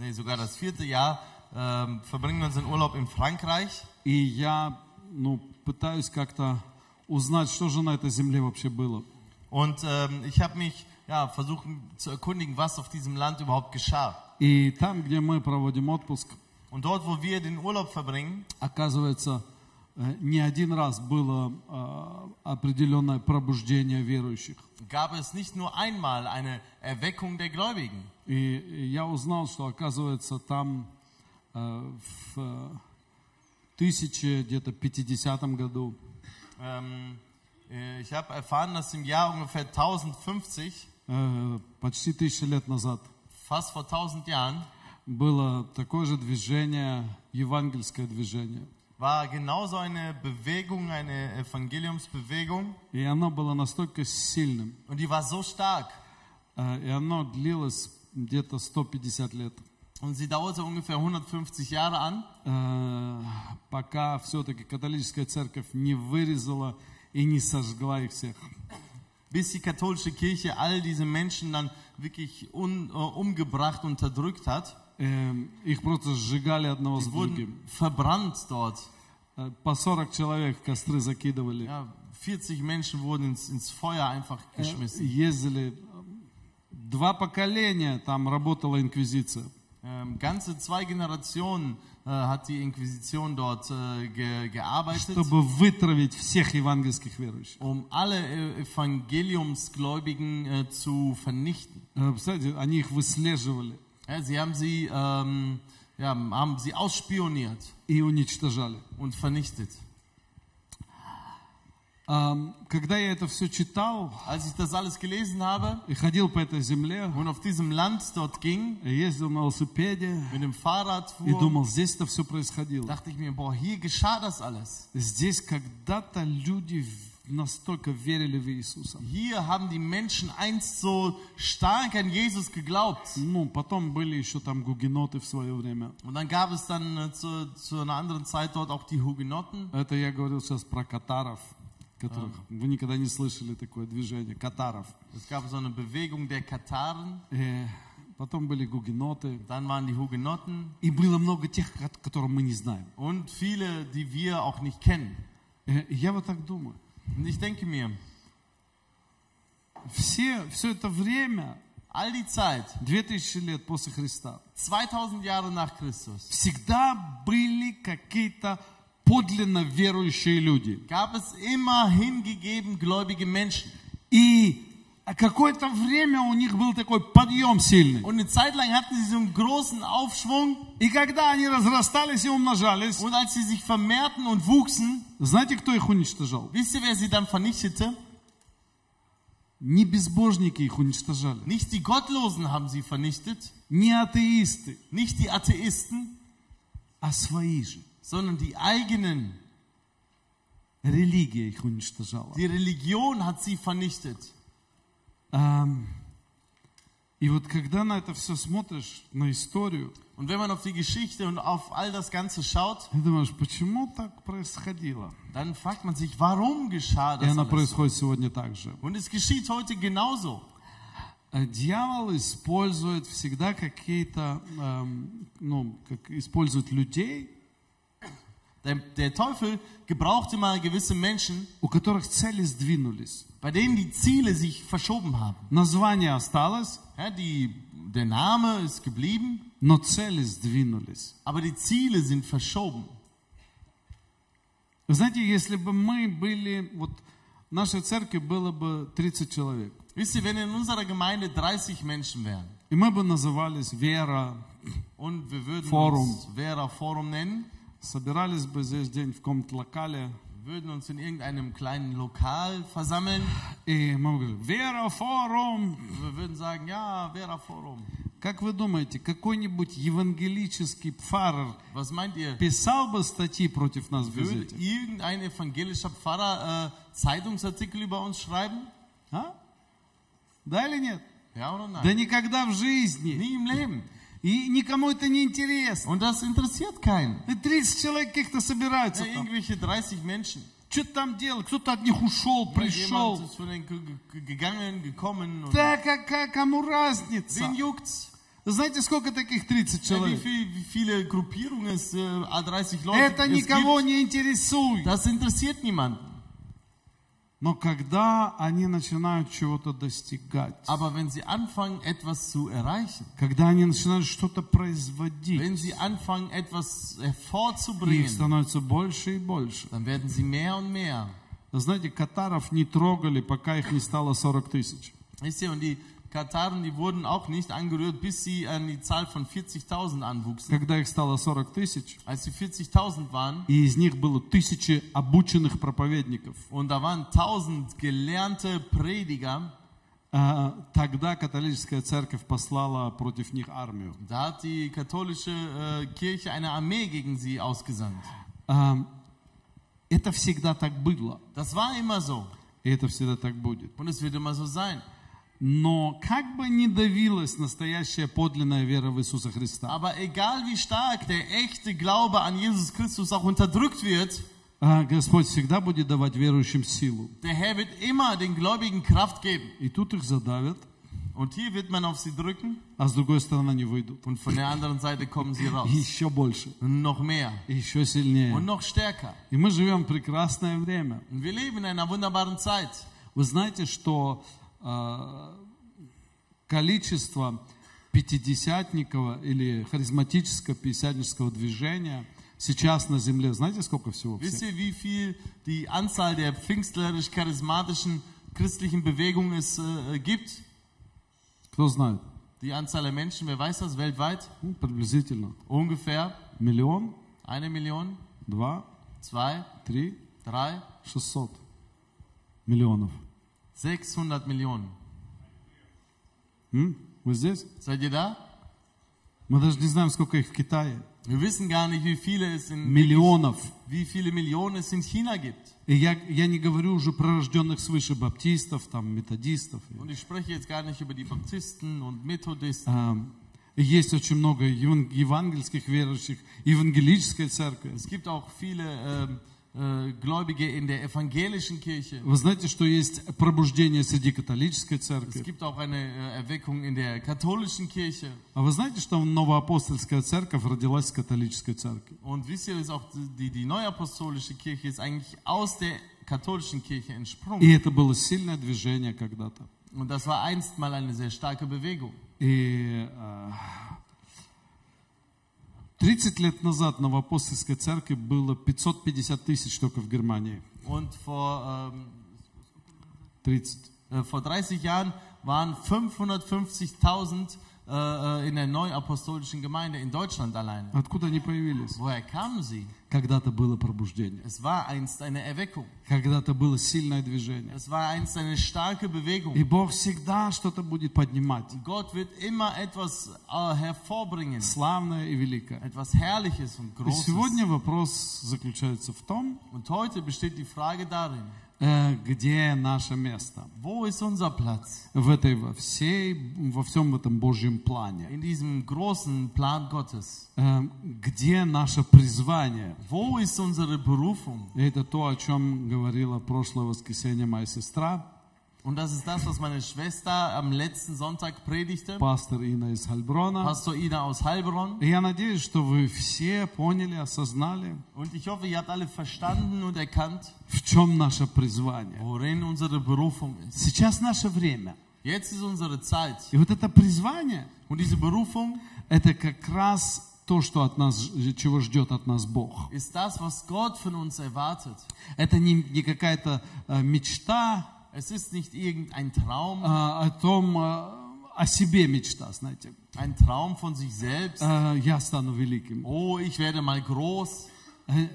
nee, sogar das vierte Jahr, ähm, verbringen wir unseren Urlaub in Frankreich. И я, ну, пытаюсь как-то узнать, что же на этой земле вообще было. Und ähm, ich habe mich ja, versucht zu erkundigen, was auf diesem Land überhaupt geschah. И там, где мы проводим отпуск, Und dort, wo wir den Urlaub verbringen, оказывается, э, не один раз было э, определенное пробуждение верующих. gab es nicht nur einmal eine Erweckung der Gläubigen. И я узнал, что, оказывается, там э, в э, 1000, где-то 50 году Ähm, äh, ich habe erfahren, dass im Jahr ungefähr 1050, э, почти тысячу лет назад fast vor 1000 Jahren, было такое же движение, евангельское движение. war genauso eine Bewegung, eine Evangeliumsbewegung. И оно было настолько сильным, Und die war so stark. э, и оно длилось где-то 150 лет, Und sie dauerte ungefähr 150 Jahre an, э, пока все-таки католическая церковь не вырезала и не сожгла их всех. bis die katholische Kirche all diese Menschen dann wirklich un, äh, umgebracht, unterdrückt hat. Э, Их просто сжигали одного с Sie другим. wurden verbrannt dort. Э, По 40 человек в костры закидывали. Ja, 40 Menschen wurden ins, ins Feuer einfach Э, geschmissen. Ездили. Два поколения там работала инквизиция. Ähm, ganze zwei Generationen äh, hat die Inquisition dort äh, ge, gearbeitet, чтобы вытравить всех евангельских верующих. um alle äh, Evangeliumsgläubigen äh, zu vernichten. Э, Представляете, они их выслеживали Ja, sie haben sie, ähm, ja, haben sie ausspioniert и уничтожали. und vernichtet. Ам, Когда я это все читал Als ich das alles gelesen habe и ходил по этой земле, und auf diesem Land dort ging, ездил на велосипеде mit dem Fahrrad и fuhr, думал, здесь это все происходило. dachte ich mir, boah, hier geschah das alles. Здесь когда-то люди в- настолько верили в Иисуса. Hier haben die Menschen einst so stark an Jesus geglaubt. Ну, потом были еще там гугеноты в свое время. Und dann gab es dann äh, zu, zu einer anderen Zeit dort auch die Hugenotten. Это я говорил сейчас про катаров, которых вы никогда не слышали такое движение, катаров. Es gab so eine Bewegung der Kataren. Э, Потом были гугеноты. Dann waren die Hugenotten И было много тех, ко- которых мы не знаем. und viele, die wir auch nicht kennen. Э, Я вот так думаю. Und ich denke mir, Все, все это время, all die Zeit, 2000 лет после Христа, 2000 Jahre nach Christus, всегда были какие-то подлинно верующие люди. gab es immer hingegeben gläubige Menschen. И какое-то время у них был такой подъем сильный. Und eine Zeit lang hatten sie so einen großen Aufschwung. И когда они разрастались и умножались, Und als sie sich vermehrten und wuchsen, знаете, кто их уничтожал? wisst ihr, wer sie dann vernichtete? Не безбожники их уничтожали, Nicht die Gottlosen haben sie vernichtet, не атеисты, nicht die Atheisten, а свои же. sondern die eigenen. Религия их уничтожала. Die Religion hat sie vernichtet. И вот когда на это все смотришь, на историю, Und wenn man auf die Geschichte und auf all das Ganze schaut, думаешь, почему так происходило? dann fragt man sich, warum geschah И das оно alles? происходит сегодня так же. Und es geschieht heute genauso. А Дьявол использует всегда какие-то, эм, ну, как использует людей, Der, der Teufel gebrauchte mal gewisse Menschen, у которых цели сдвинулись. bei denen die Ziele sich verschoben haben. Название осталось, Ja, die, der Name ist geblieben, но цели сдвинулись. aber die Ziele sind verschoben. Вы знаете, если бы мы были, вот в нашей церкви было бы 30 человек, Wisst ihr, wenn in unserer Gemeinde 30 Menschen wären и мы бы назывались Вера, und wir würden Forum. uns Vera Forum nennen, собирались бы здесь день в каком-то локале, wir würden uns in irgendeinem kleinen Lokal versammeln, и мы бы говорили, Вера, форум. wir würden sagen, ja, Vera Forum. Как вы думаете, какой-нибудь евангелический пфарер Was meint ihr? писал бы статьи против нас в Würde газете? irgendein evangelischer Pfarrer äh, Zeitungsartikel über uns schreiben? А? Да или нет? Ja oder Да nein? никогда в жизни. Nie im Leben. И никому это не интересно. Und das interessiert keinen. И 30 человек каких-то собираются Ja, там. irgendwelche 30 Menschen. Что-то там делают, кто-то от них ушел, пришел. Gegangen, gekommen. Да какая, кому разница? wen juckt's? Знаете, сколько таких 30 Ja, wie, человек? viel, wie viele Gruppierungen es, äh, 30 Leute Это никого не интересует. das interessiert niemanden. Но когда они начинают чего-то достигать, Aber wenn sie anfangen, etwas zu erreichen, когда они начинают что-то производить, wenn sie anfangen, etwas их hervorzubringen, становится больше и больше. dann werden sie mehr und mehr. Знаете, катаров не трогали, пока их не стало 40 тысяч. Wisst ihr, und die Kataren, die wurden auch nicht angerührt, bis sie an die Zahl von 40.000 anwuchsen. Когда их стало 40 тысяч, Als sie 40.000 waren, и из них было тысячи обученных проповедников, und da waren 1000 gelernte Prediger, а, тогда католическая церковь послала против них армию. da hat die katholische äh, Kirche eine Armee gegen sie ausgesandt. А, Это всегда так было, Das war immer so. и это всегда так будет. Und es wird immer so sein. Но как бы ни давилась настоящая подлинная вера в Иисуса Христа, Aber egal wie stark der echte Glaube an Jesus Christus auch unterdrückt wird, а, Господь всегда будет давать верующим силу. der Herr wird immer den Gläubigen Kraft geben. И тут их задавят, Und hier wird man auf sie drücken а с другой стороны они выйдут. und von der anderen Seite kommen sie raus. И еще больше, Und noch mehr и еще und сильнее. noch stärker. И мы живем прекрасное время. Und wir leben in einer wunderbaren Zeit. Вы знаете, что а, количество пятидесятников или харизматического пятидесятнического движения сейчас на земле, знаете, сколько всего? Wisst всех? ihr, wie viel die Anzahl der pfingstlerisch-charismatischen christlichen Bewegungen es äh, gibt? Кто знает? Die Anzahl der Menschen, wer weiß das weltweit? Ну, приблизительно. Ungefähr Миллион, eine Million, два, zwei, три, drei, шестьсот миллионов. 600 Millionen. М? Вы здесь? Seid ihr da? Мы даже не знаем, сколько их в Китае. Wir wissen gar nicht, wie viele es in Миллионов. wie viele Millionen es in China gibt. И я, я не говорю уже про рожденных свыше баптистов, там, методистов. Und ich spreche jetzt gar nicht über die Baptisten und Methodisten. А, и есть очень много еван- евангельских верующих, евангелической церкви. Es gibt auch viele ähm, äh, Gläubige in der evangelischen Kirche. Вы знаете, что есть пробуждение среди католической Es церкви? gibt auch eine äh, Erweckung in der katholischen Kirche. А вы знаете, что новоапостольская церковь родилась с католической церкви? Und wisst ihr, dass auch die, die neuapostolische Kirche ist eigentlich aus der katholischen Kirche И entsprungen. это было сильное движение когда-то. Und das war einst mal eine sehr starke Bewegung. И а, 30 лет назад в новоапостольской церкви было 550 тысяч только в Германии. Und vor, ähm, 30. äh, vor 30 Jahren waren 550.000 äh, äh, in der neuapostolischen Gemeinde in Deutschland allein. Откуда они появились? Woher kamen sie? Когда-то было пробуждение. Es war einst eine Erweckung. Когда-то было сильное движение. Es war einst eine starke Bewegung. И Бог всегда что-то будет поднимать. Gott wird immer etwas äh, hervorbringen. Славное и великое. Etwas Herrliches und И Großes. сегодня вопрос заключается в том, Und heute besteht die Frage darin, э, где наше место wo ist unser Platz в этой во всей во всем этом Божьем плане, in diesem großen Plan Gottes? Э, где наше призвание. Wo ist unsere Berufung? Это то, о чем говорила прошлое воскресенье моя сестра, Und das ist das, was meine Schwester am letzten Sonntag predigte, пастор Инна из Хальброна. Pastor Ida aus Heilbronn. И я надеюсь, что вы все поняли, осознали, Und ich hoffe, ihr habt alle verstanden und erkannt, в чем наше призвание. worin unsere Berufung ist. Сейчас наше время. Jetzt ist unsere Zeit. И вот это призвание, Und diese Berufung это как раз то, что от нас, чего ждет от нас Бог. ist das, was Gott von uns erwartet. Это не, не какая-то э, мечта Es ist nicht irgendein Traum, э, о том, э, о себе мечта, знаете. ein Traum von sich selbst. Э, я стану великим. Oh, ich werde mal groß. Э,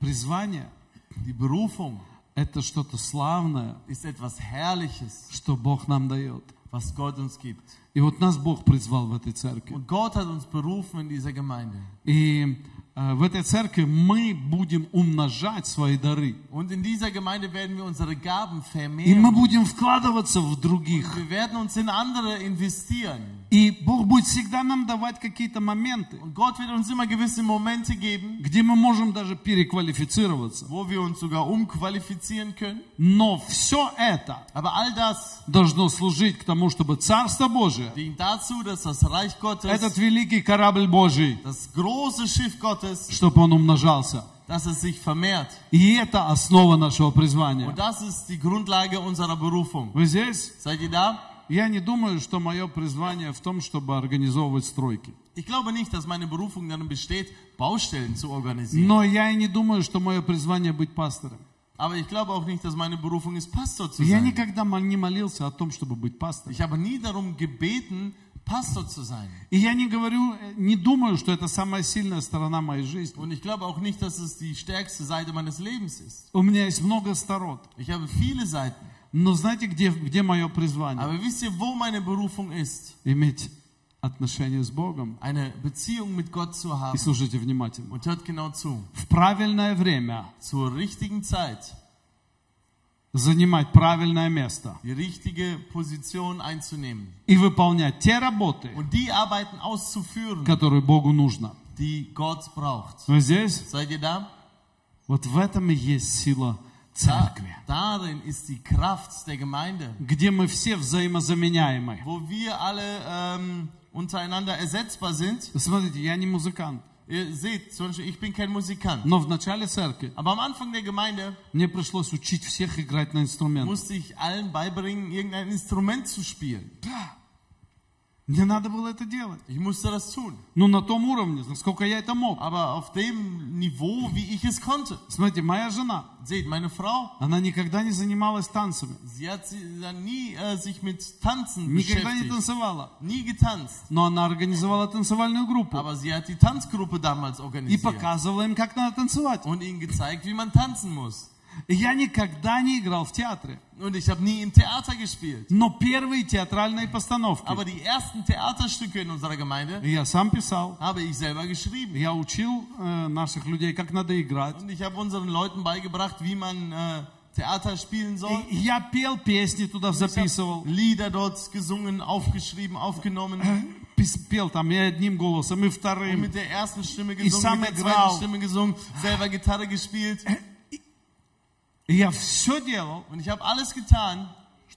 Призвание Die Berufung – это что-то славное, ist etwas Herrliches, что Бог нам дает. was Gott uns gibt. И вот нас Бог призвал в этой церкви. Und Gott hat uns berufen in dieser Gemeinde. И э, в этой церкви мы будем умножать свои дары. Und in dieser Gemeinde werden wir unsere Gaben И мы vermehren. будем вкладываться в других. Wir werden uns in andere investieren. И Бог будет всегда нам давать какие-то моменты, geben, где мы можем даже переквалифицироваться. können. Но все это должно служить к тому, чтобы Царство Божие, dazu, das Gottes, этот великий корабль Божий, Gottes, чтобы он умножался. dass es sich vermehrt. И это основа нашего призвания. Und das ist die Grundlage unserer Berufung. Вы здесь? Seid ihr da? Я не думаю, что мое призвание в том, чтобы организовывать стройки. Ich glaube nicht, dass meine Berufung darin besteht, Baustellen zu organisieren. Но я и не думаю, что мое призвание быть пастором. Aber ich glaube auch nicht, dass meine Berufung ist, Pastor zu Я sein. никогда мо- не молился о том, чтобы быть пастором. Ich habe nie darum gebeten, Pastor zu sein. И я не говорю, э, не думаю, что это самая сильная сторона моей жизни. Und ich glaube auch nicht, dass es die stärkste Seite meines Lebens ist. У меня есть много сторон. Ich habe viele Seiten. Но знаете, где, где мое призвание? Aber wisst ihr, wo meine Berufung ist? Иметь отношения с Богом. Eine Beziehung mit Gott zu И haben. слушайте внимательно. Und hört genau zu. В правильное время Zur richtigen Zeit занимать правильное место die richtige Position einzunehmen. и выполнять те работы, Und die Arbeiten auszuführen, которые Богу нужно. die Gott braucht. Вы здесь? Seid ihr da? Вот в этом и есть сила da церкви, darin ist die Kraft der Gemeinde, где мы все взаимозаменяемы. wo wir alle ähm, untereinander ersetzbar sind. Смотрите, я не музыкант, Ihr seht, zum Beispiel, ich bin kein Musikant. но в начале церкви Aber am Anfang der Gemeinde мне пришлось учить всех играть на инструментах. musste ich allen beibringen, irgendein Instrument zu spielen. Да. Мне надо было это делать. Ich musste das tun. Ну, на том уровне, насколько я это мог. Aber auf dem Niveau, wie ich es konnte. Смотрите, моя жена, Seht, meine Frau, она никогда не занималась танцами. sie hat nie äh, sich mit Tanzen Никогда не beschäftigt. танцевала. Nie getanzt. Но она организовала танцевальную группу. Aber sie hat die Tanzgruppe damals И organisiert. показывала им, как надо танцевать. Und ihnen gezeigt, wie man tanzen muss. И я никогда не играл в театре. Und ich habe nie im Theater gespielt. Но первые театральные постановки Aber die ersten Theaterstücke in unserer Gemeinde я сам писал. habe ich selber geschrieben. Я учил э, наших людей, как надо играть. Und ich habe unseren Leuten beigebracht, wie man äh, Theater spielen soll. И я пел песни туда Ich habe записывал. Lieder dort gesungen, aufgeschrieben, aufgenommen. Пис- Пел там и одним голосом, и Und вторым. mit der ersten Stimme Ich gesungen, mit sag der mal, zweiten grau. Stimme gesungen, selber Gitarre gespielt. И я все делал, Und ich habe alles getan,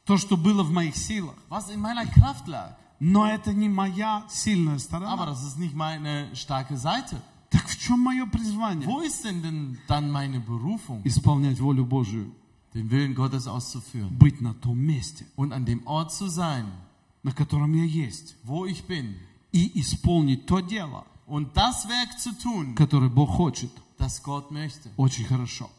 то, что было в моих силах. was in meiner Kraft lag. Но это не моя сильная Aber сторона. das ist nicht meine starke Seite. Так в чем мое призвание? Wo ist denn, denn dann meine Berufung, Исполнять волю Божию. den Willen Gottes auszuführen Быть на том месте, und an dem Ort zu sein, на котором я есть. wo ich bin И исполнить то дело, und das Werk zu tun, которое Бог хочет. das Gott möchte Очень хорошо.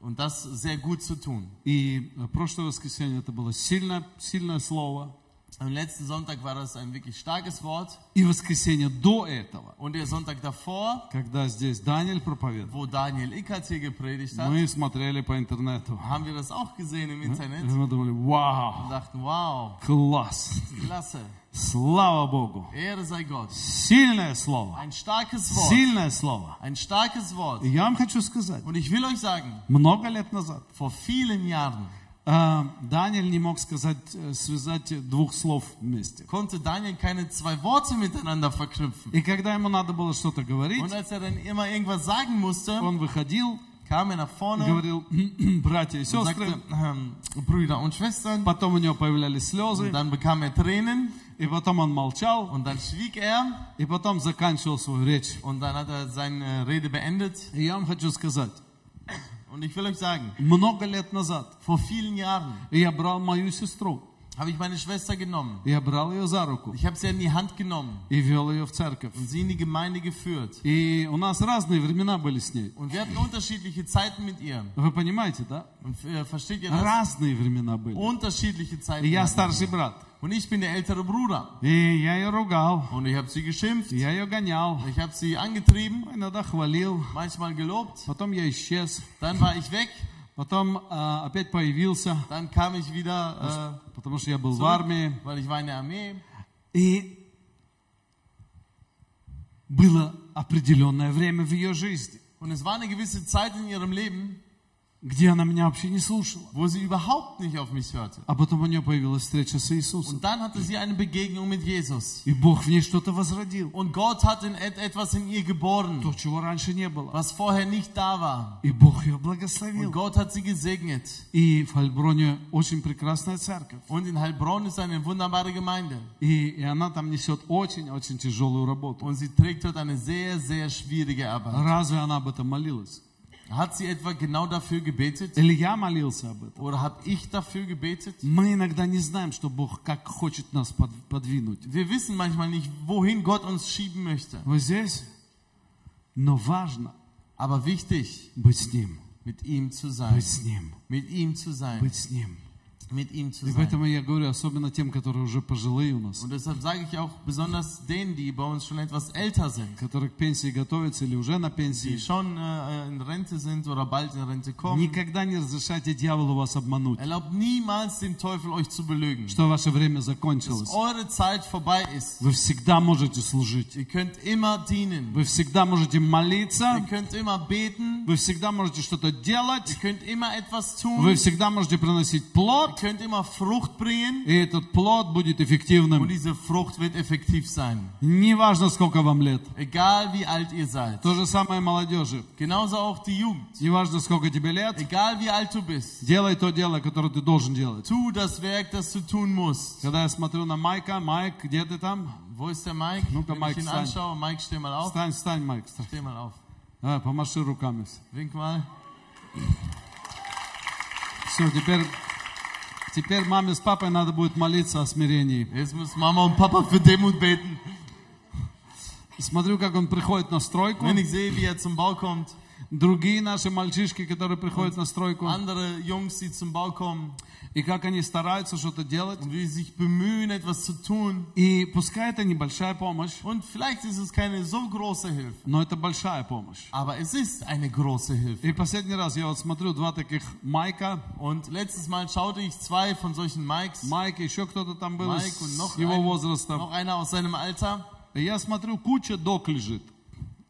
Und das sehr gut zu tun. И э, прошлое воскресенье это было сильное, сильное слово. Am letzten Sonntag war das ein wirklich starkes Wort И воскресенье до этого, und der Sonntag davor, когда здесь Даниэль проповедовал, wo Daniel Ickert hier gepredigt hat, мы смотрели по интернету. haben wir das auch gesehen im И Internet мы думали, und вау, dachten, wow, класс, klasse, слава Богу. Ehre sei Gott. Сильное слово, Ein starkes Wort, сильное слово. ein starkes Wort. И я вам хочу сказать, Und ich will euch sagen, много лет назад vor vielen Jahren э, Даниэль не мог сказать, э, связать двух слов вместе. konnte Daniel keine zwei Worte miteinander verknüpfen. И когда ему надо было что-то говорить, Und als er dann immer irgendwas sagen musste, он выходил kam er nach vorne говорил, братья и сестры, sagte, ähm, Brüder und Schwestern. потом у него появлялись слезы, Und dann bekam er Tränen и потом он молчал, und dann schwieg er и потом заканчивал свою речь. und dann hat er seine Rede beendet. И я вам хочу сказать, Und ich will euch sagen, много лет назад vor vielen Jahren я брал мою сестру, habe ich meine Schwester genommen. я брал ее за руку Ich habe sie in die Hand genommen и вел ее в церковь. und sie in die Gemeinde geführt. И у нас разные времена были с ней. Und wir hatten unterschiedliche Zeiten mit ihr. Вы понимаете, да? Und äh, versteht ihr das? Разные времена были. Unterschiedliche Zeiten. И я hatten старший брат. wir. Und ich bin der ältere Bruder. И я ее ругал, Und ich habe sie geschimpft. я ее гонял, Ich habe sie angetrieben, иногда хвалил, manchmal gelobt. потом я исчез, Dann war ich weg. Потом а, опять появился, Dann kam ich wieder, потому что я был äh, в армии. zurück, weil ich war in der Armee. И было определенное время в ее жизни. Und es war eine gewisse Zeit in ihrem Leben, где она меня вообще не слушала. wo sie überhaupt nicht auf mich hörte. А потом у нее появилась встреча с Иисусом. Und dann hatte sie eine Begegnung mit Jesus. И Бог в ней что-то возродил. Und Gott hat in et etwas in ihr geboren, То, чего раньше не было. was vorher nicht da war. И Бог ее Und благословил. Gott hat sie gesegnet. И в Хальброне очень прекрасная церковь. Und in Heilbronn ist eine wunderbare Gemeinde. И, и она там несет очень-очень tяжелую работу. Und sie trägt dort eine sehr, sehr schwierige Arbeit. Разве она об этом молилась? Hat sie etwa genau dafür gebetet? Или я молился об этом? Oder habe ich dafür gebetet? Мы иногда не знаем, что Бог как хочет нас под- подвинуть. Wir wissen manchmal nicht, wohin Gott uns schieben möchte. Вы здесь? Но важно Aber wichtig, быть с Ним. mit ihm zu sein. Быть с Ним. Mit ihm zu sein. Быть с Ним. Mit ihm zu И sein. поэтому я говорю, особенно тем, которые уже пожилые у нас, Und deshalb sage ich auch besonders denen, die bei uns schon etwas älter sind, которые к пенсии готовятся или уже на die schon äh, in Rente sind oder bald in Rente kommen. никогда не разрешайте дьяволу вас обмануть, Erlaubt niemals dem Teufel euch zu belügen. что ваше время Dass закончилось. eure Zeit vorbei ist. Вы всегда можете служить. Ihr könnt immer dienen. Вы всегда можете Ihr молиться. könnt immer beten. Вы всегда можете что-то делать. Ihr könnt immer etwas tun. Вы всегда можете приносить Ihr плод. könnt immer Frucht bringen. И этот плод будет Und эффективным. diese Frucht wird effektiv sein. Неважно, сколько вам лет. Egal wie alt ihr seid. То же самое молодежи. Genauso auch die Jugend. Неважно, сколько тебе лет. Egal wie alt du bist. Делай то дело, которое ты должен делать. Tu das Werk, das du tun musst. Когда я смотрю на Майка, Майк, где ты там? Wo ist der Mike? Ну-ка, Wenn Mike, ich ihn встань. anschaue, Mike, steh mal auf. Встань, встань, Майк. встань. Steh mal auf. Давай, помаши руками. Wink mal. Все, теперь, теперь маме с папой надо будет молиться о смирении. Jetzt muss Mama und Papa für Demut beten. Смотрю, как он приходит на стройку. Wenn ich sehe, wie er zum Bau kommt, Другие наши мальчишки, которые приходят на стройку. andere Jungs, die zum Bau kommen И как они стараются что-то делать. und wie sie sich bemühen, etwas zu tun. И пускай это небольшая помощь, Und vielleicht ist es keine so große Hilfe, но это большая помощь. aber es ist eine große Hilfe. И последний раз я вот смотрю два таких Майка. Und letztes Mal schaute ich zwei von solchen Mikes, Майк, еще кто-то там был Mike с und noch, его ein, возраста. noch einer aus seinem Alter. И я смотрю, куча док лежит.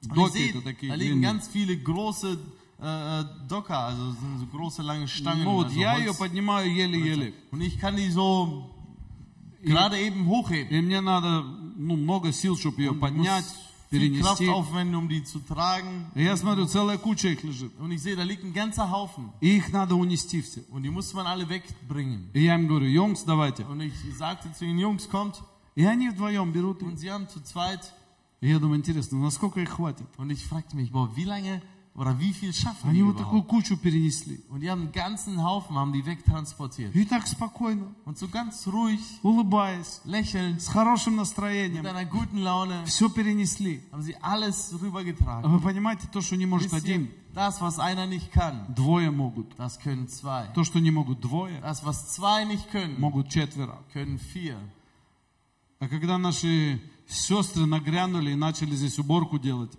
Und ich Доки sehe, это такие da liegen длинные. ganz viele große äh, Docker, also sind so große lange Stangen. Ну вот, also я Holz. ее поднимаю еле-еле. Und ich kann die so gerade eben hochheben. И мне надо ну, много сил, чтобы ее Und поднять, muss viel Kraft перенести. aufwenden, um die zu tragen. И я смотрю, целая куча их лежит. Und ich sehe, da liegt ein ganzer Haufen. И их надо унести все. Und die muss man alle wegbringen. И я им говорю, Йонгс, давайте. Und ich sagte zu den Jungs, kommt. И они вдвоем берут. Und sie haben zu zweit. И я думаю, интересно, насколько их хватит? Und ich fragte mich, boah, wie lange oder wie viel schaffen Они die вот такую überhaupt? кучу перенесли. Und die haben einen ganzen Haufen, haben die wegtransportiert. И так спокойно, Und so ganz ruhig, улыбаясь, lächelnd, с хорошим mit настроением, einer guten Laune, все перенесли. haben sie alles А rübergetragen. вы понимаете, то, что не может Wisst ihr, один, das, was einer nicht kann, двое могут. das können zwei. То, что не могут двое, Das, was zwei nicht können, могут четверо. können vier. А когда наши сестры нагрянули и начали здесь уборку делать,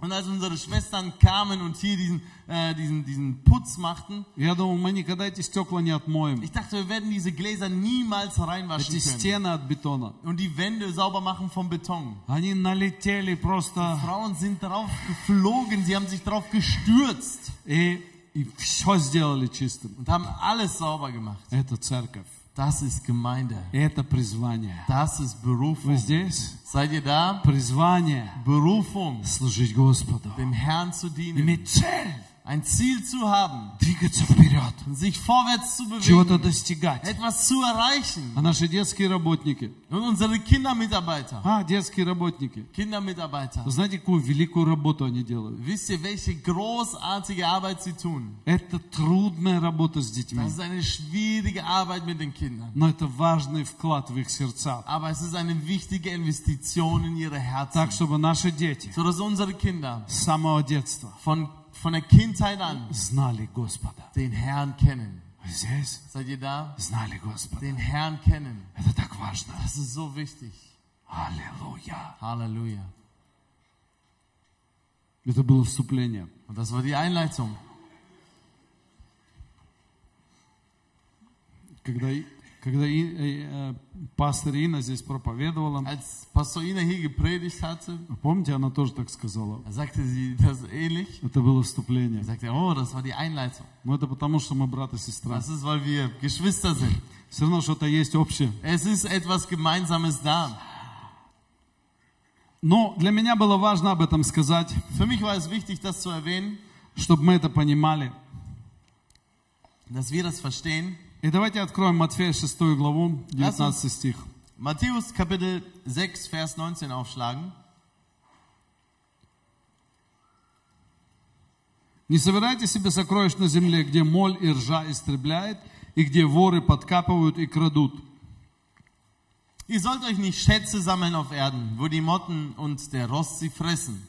Und als unsere Schwestern kamen und hier diesen, äh, diesen, diesen Putz machten, я думал, мы никогда эти стекла не отмоем. ich dachte, wir werden diese Gläser niemals reinwaschen Эти können. стены от бетона. Und die Wände sauber machen vom Beton. Они налетели просто Frauen sind drauf geflogen, sie haben sich drauf gestürzt и, и все сделали чистым. und haben alles sauber gemacht. Это церковь. Das ist Gemeinde. Это призвание. Das ist Вы Berufung. здесь? Seid ihr da? Призвание Berufung, служить Господу. dem Herrn zu dienen, Иметь цель. ein Ziel zu haben, Двигаться вперед. und sich vorwärts zu Чего-то bewegen, достигать. etwas zu erreichen. А наши детские работники. Und unsere Kindermitarbeiter, А, детские работники. Kindermitarbeiter, Вы знаете, какую великую работу они делают? wisst ihr, welche großartige Arbeit sie tun? Это трудная работа с детьми. Das ist eine schwierige Arbeit mit den Kindern. Но это важный вклад в их сердца. Aber es ist eine wichtige Investition in ihre Herzen. Так, чтобы наши дети sodass unsere Kinder с самого детства von, von der Kindheit an знали Господа. den Herrn kennen. Вы здесь Seid ihr da? знали Господа. Den Herrn kennen. Это так важно. Das ist so wichtig. Аллилуйя. Halleluja. Это было вступление. Und das war die Einleitung. Когда, Когда И- э, э, пастор Инна здесь проповедовала, Als Pastor Ina hier gepredigt hatte, помните, она тоже так сказала. sagte sie das ähnlich. Это было вступление. Er sagte, oh, das war die Einleitung. Но это потому, что мы брат и сестра. Das ist, weil wir Geschwister sind. Все равно что-то есть общее. Es ist etwas Gemeinsames da. Но для меня было важно об этом сказать, Für mich war es wichtig, das zu erwähnen, чтобы мы это понимали. dass wir das verstehen. И давайте откроем Матфея 6 главу, 19 стих. Matthäus Kapitel 6, Vers 19 aufschlagen. Не собирайте себе сокровищ на земле, где моль и ржа истребляет, и где воры подкапывают и крадут. Ihr sollt euch nicht Schätze sammeln auf Erden, wo die Motten und der Rost sie fressen.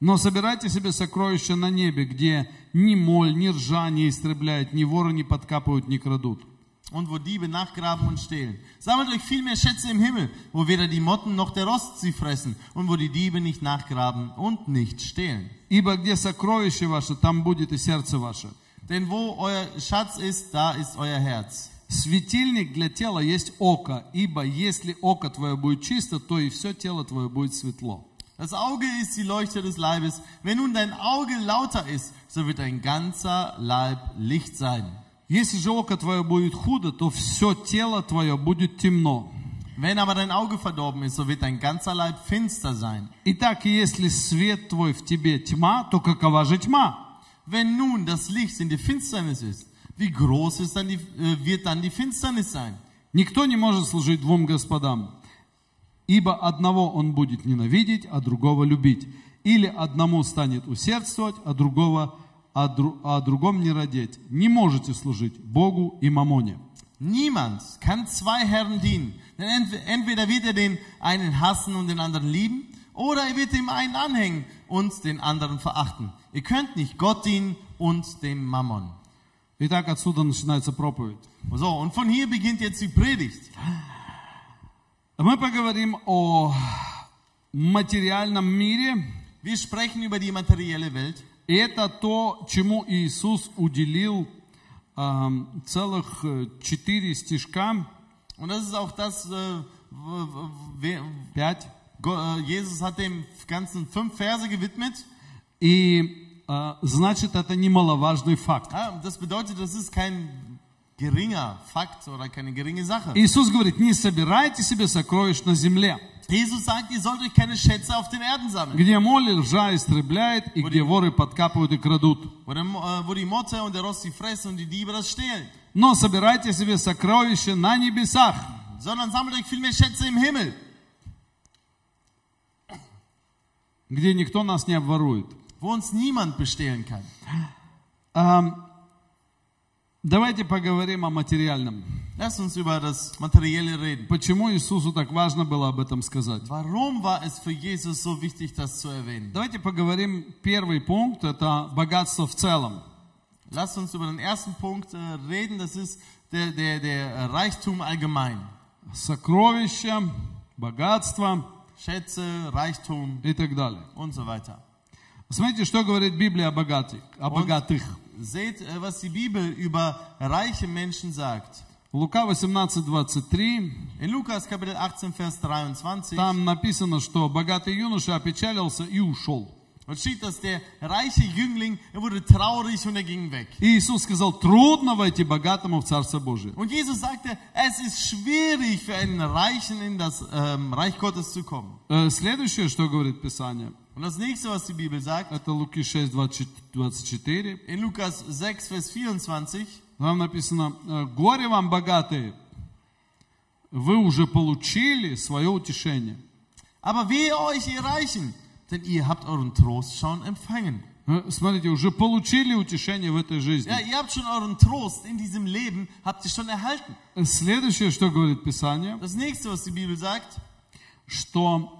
Но собирайте себе сокровища на небе, где ни моль, ни ржа не истребляет, ни воры не подкапывают, не крадут. und wo Diebe nachgraben und stehlen. Sammelt euch vielmehr Schätze im Himmel, wo weder die Motten noch der Rost sie fressen und wo die Diebe nicht nachgraben und nicht stehlen. Ибо где сокровище ваше, там будет и сердце ваше. Denn wo euer Schatz ist, da ist euer Herz. Светильник для тела есть око, ибо если око твое будет чисто, то и все тело твое будет светло. Das Auge ist die Leuchte des Leibes. Wenn nun dein Auge lauter ist, so wird dein ganzer Leib Licht sein. Если же око твое будет худо, то все тело твое будет темно. Wenn aber dein Auge verdorben ist, so wird dein ganzer Leib finster sein. Итак, если свет твой в тебе тьма, то какова же тьма? Wenn nun das Licht in die Finsternis ist, wie groß ist dann die, äh, wird dann die Finsternis sein? Никто не может служить двум господам, Ибо одного он будет ненавидеть, а другого любить. Или одному станет усердствовать, а другого а, дру- а другом не родить. Не можете служить Богу и Мамоне. Niemand kann zwei Herren dienen. Denn ent- entweder wird er den einen hassen und den anderen lieben, oder er wird dem einen anhängen und den anderen verachten. Ihr könnt nicht Gott dienen und dem Mammon. Итак, отсюда начинается проповедь. So, und von hier beginnt jetzt die Predigt. Мы поговорим о материальном мире. Wir sprechen über die materielle Welt. И это то, чему Иисус уделил ам, целых э, четыре стишка, Und das ist auch das, äh, пять. Go- äh, Jesus hat dem ganzen fünf Verse gewidmet. И э, значит, это немаловажный факт. Ja, das bedeutet, das ist kein geringer Fakt oder keine geringe Sache. Иисус говорит, не собирайте себе сокровищ на земле, Jesus sagt, ihr sollt euch keine Schätze auf den Erden sammeln, где моль и ржа истребляет, и где воры подкапывают и крадут. wo, der, Mo- äh, wo die Motte und der Rost die fressen und die Diebe das stehlen. Но собирайте себе сокровища на небесах, Sondern sammelt euch vielmehr Schätze im Himmel, где никто нас не обворует. wo uns niemand bestehlen kann. Ам, давайте поговорим о материальном. Lasst uns über das Materielle reden. Почему Иисусу так важно было об этом сказать? Warum war es für Jesus so wichtig, das zu erwähnen? Давайте поговорим, первый пункт, это богатство в целом. Lasst uns über den ersten Punkt äh, reden, das ist der, der, der Reichtum allgemein. Сокровища, богатство Schätze, Reichtum и так далее. und so weiter. Смотрите, что говорит Библия о богатых. О богатых. Seht, äh, was die Bibel über reiche Menschen sagt. Лука 18, 23, In Lukas Kapitel 18, Vers 23, там написано, что богатый юноша опечалился и ушел. dort steht, dass der reiche Jüngling, er wurde traurig und er ging weg. И Иисус сказал, трудно войти богатому в Царство Божие. Und Jesus sagte, es ist schwierig für einen Reichen in das ähm, Reich Gottes zu kommen. Э, Следующее, что говорит Писание, Und das nächste, was die Bibel sagt, это Луки 6, 24. in Lukas 6, Vers 24, Там написано, э, горе вам, богатые, вы уже получили свое утешение. aber wehe euch, ihr Reichen, denn ihr habt euren Trost schon empfangen. Э, Смотрите, уже получили утешение в этой жизни. Ja, ihr habt schon euren Trost in diesem Leben, habt ihr schon erhalten. Следующее, что говорит Писание, Das nächste, was die Bibel sagt, что э,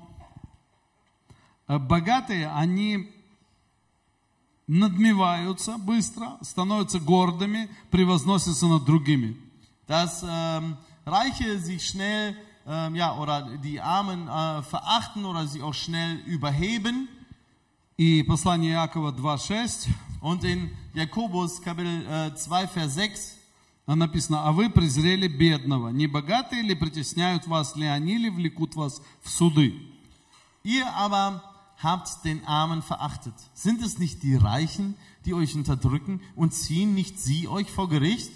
богатые, они надмеваются быстро, становятся гордыми, превозносятся над другими. dass ähm, Reiche sich schnell, ähm, ja, oder die Armen äh, verachten oder sie auch schnell überheben. И послание Иакова 2.6 Und in Jakobus Kapitel äh, 2, Vers 6, А написано, а вы презрели бедного. Не богатые ли притесняют вас, ли они ли влекут вас в суды? Ihr aber habt den Armen verachtet. Sind es nicht die Reichen, die euch unterdrücken und ziehen nicht sie euch vor Gericht?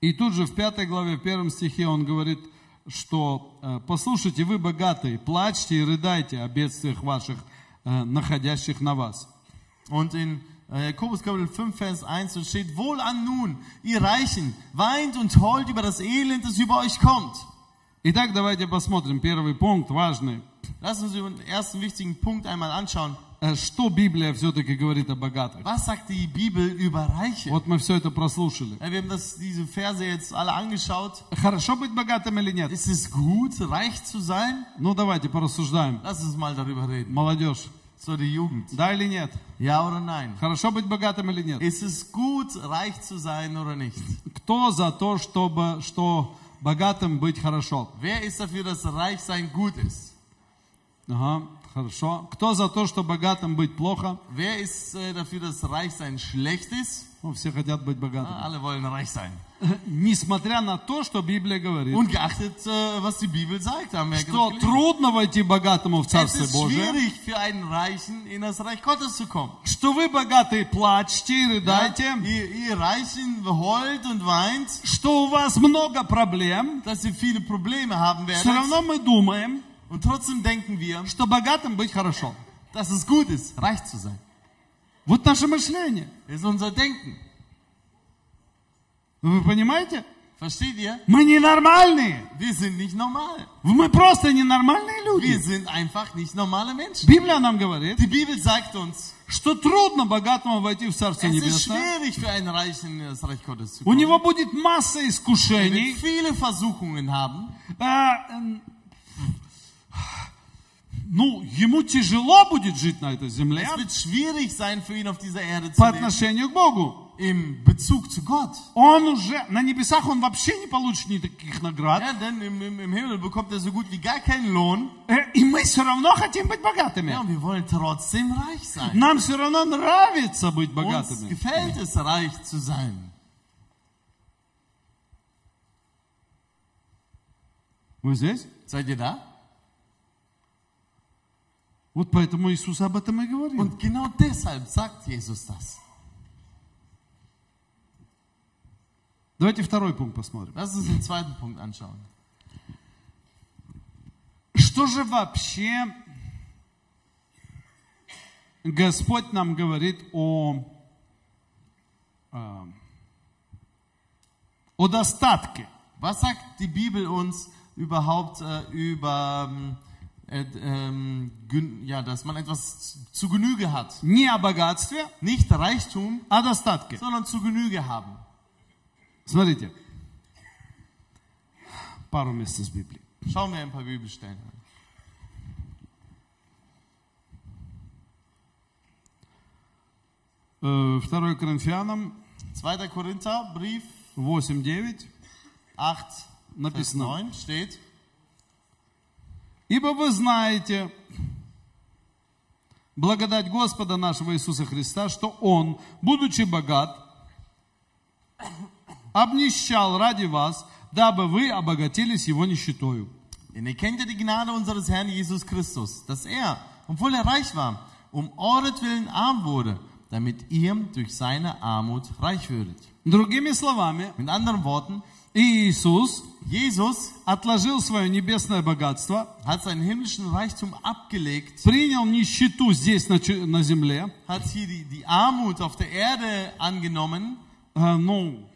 И тут же в пятой главе, в первом стихе он говорит, что э, «Послушайте, вы богатые, плачьте и рыдайте о бедствиях ваших, э, находящих на вас». Und in äh, Jakobus Kapitel 5, Vers 1 dort steht, Wohl an nun, ihr Reichen, weint und heult über das Elend, das über euch kommt. Итак, давайте посмотрим. Первый пункт важный. Lass uns den ersten wichtigen Punkt einmal anschauen. Э, Что Библия все-таки говорит о богатых? Was sagt die Bibel über Reiche? Вот мы все это прослушали. Ja, wir haben das, diese Verse jetzt alle angeschaut. Хорошо быть богатым или нет? Ist es gut, reich zu sein? Ну, давайте порассуждаем. Lass uns mal darüber reden. Молодежь, So die Jugend. да или нет? Ja oder nein? Хорошо быть богатым или нет? Ist es gut, reich zu sein oder nicht? Кто за то, чтобы, что богатым быть хорошо? Wer ist dafür, dass reich sein gut ist? Ага, хорошо. Кто за то, что богатым быть плохо? Wer ist äh, dafür, dass reich sein schlecht ist? Ну, все хотят быть Ah, богатыми. alle wollen reich sein. Несмотря на то, что Библия говорит, Ungeachtet, äh, was die Bibel sagt, haben wir что gelesen. трудно войти богатому в ist Божие, schwierig für einen Reichen in das Reich Gottes zu kommen. что вы богатые плачьте и Ja, рыдайте, ihr, ihr Reichen heult und weint, что у вас много проблем, dass ihr viele Probleme haben все равно мы думаем, Und trotzdem denken wir, что богатым быть хорошо. dass es gut ist, reich zu sein. Вот наше мышление. Ist unser Denken. Вы понимаете? Versteht ihr? Мы ненормальные. Wir sind nicht normal. Мы просто ненормальные Wir люди. sind einfach nicht normale Menschen. Библия нам говорит, Die Bibel sagt uns, что трудно богатому войти в es ist Небесное. schwierig für einen Reichen in das Reich Gottes zu У него будет масса Er wird искушений. viele Versuchungen haben. А, м, ну, ему тяжело будет жить на этой земле Es wird schwierig sein für ihn auf dieser Erde zu по отношению к Богу. Im Bezug zu Gott. Он уже, на небесах он вообще не получит никаких наград. Ja, denn im, im, im Himmel bekommt er so gut wie gar keinen Lohn. Э, И мы все равно хотим быть богатыми. Ja, und wir wollen trotzdem reich sein. Нам все равно нравится быть Uns богатыми. gefällt es, reich zu sein. Вы здесь? Seid ihr da? Вот поэтому Иисус об этом и говорил. Und genau deshalb sagt Jesus das. Давайте второй пункт посмотрим. Lass uns den zweiten Punkt anschauen. Что же вообще Господь нам говорит о, а, о достатке? Was sagt die Bibel uns überhaupt äh, über, ähm, äh, ähm, gün- ja, dass man etwas zu Genüge hat? Не о богатстве, Nicht Reichtum, а о достатке. sondern zu Genüge haben. Смотрите. Пару мест из Библии. Schauen wir ein paar Bibelstellen an. Э, 2 Коринфянам 2. Korinther, Brief 8.9 8, Vers написано. 9 steht, Ибо вы знаете благодать Господа нашего Иисуса Христа, что Он, будучи богат, обнищал ради вас, дабы вы обогатились Его нищетою. Denn ihr kennt ja die Gnade unseres Herrn Jesus Christus, dass er, obwohl er reich war, um euretwillen arm wurde, damit ihr durch seine Armut reich würdet. Другими словами, Mit anderen Worten, Иисус Jesus отложил свое небесное богатство, hat seinen himmlischen Reichtum abgelegt, принял нищету здесь на, чу- на земле, hat hier die, die Armut auf der Erde angenommen, э, ну, в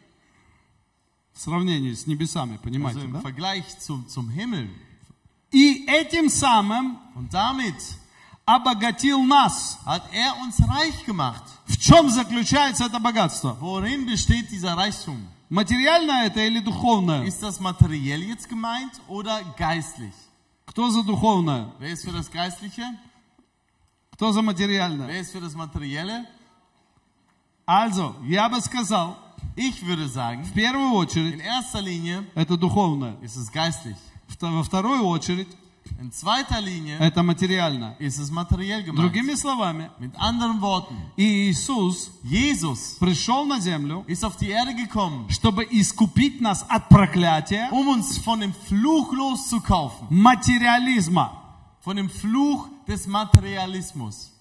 сравнении с небесами, also понимаете, im да? Vergleich zum, zum Himmel. И этим самым Und damit обогатил нас. hat er uns reich gemacht. В чем заключается это богатство? Worin besteht dieser Reichtum? Материальное это или духовное? Ist das materiell jetzt gemeint oder geistlich? Кто за духовное? Wer ist für das Geistliche? Кто за материальное? Wer ist für das Materielle? Also, я бы сказал, Ich würde sagen, в первую in очередь erster Linie это духовное. ist es geistlich. Во вторую очередь In zweiter Linie это материально. ist es materiell gemeint. Другими словами, Mit anderen Worten, Иисус Jesus пришел на землю, ist auf die Erde gekommen, чтобы искупить нас от проклятия, um uns von dem Fluch loszukaufen. материализма. Von dem Fluch des Materialismus.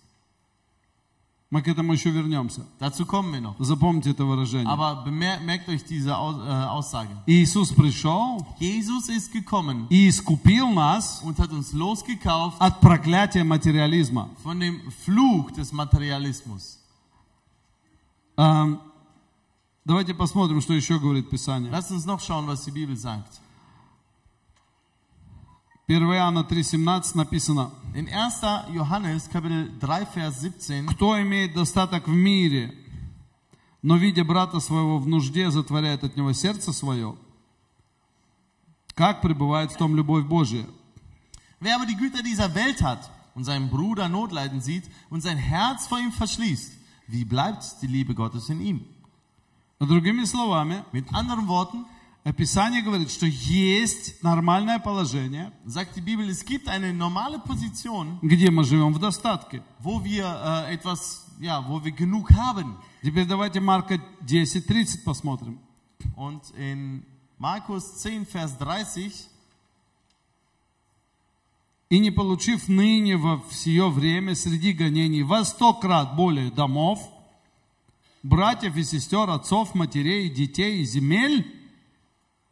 Мы к этому еще вернемся. Dazu kommen wir noch. Запомните это выражение. Aber merkt euch diese Aus, äh, Aussage. Иисус пришел Jesus ist gekommen и искупил нас und hat uns losgekauft от проклятия материализма. von dem Fluch des Materialismus. Эм, Давайте посмотрим, что еще говорит Писание. Lasst uns noch schauen, was die Bibel sagt. 1 Иоанна 3,17 написано, In 1. Johannes Kapitel 3, Vers 17. «Кто имеет достаток в мире, но, видя брата своего в нужде, затворяет от него сердце свое, как пребывает в том любовь Божия?» Wer aber die Güter dieser Welt hat und seinen Bruder Notleiden sieht und sein Herz vor ihm verschließt, wie bleibt die Liebe Gottes in ihm? Другими словами, Mit anderen Worten Писание говорит, что есть нормальное положение, sagt die Bibel, es gibt eine normale Position, где мы живем в достатке. wo wir äh, etwas, ja, wo wir genug haben. Теперь давайте Марка 10.30 посмотрим. Und in Markus 10, Vers 30, «И не получив ныне во все время среди гонений во сто крат более домов, братьев и сестер, отцов, матерей, детей и земель,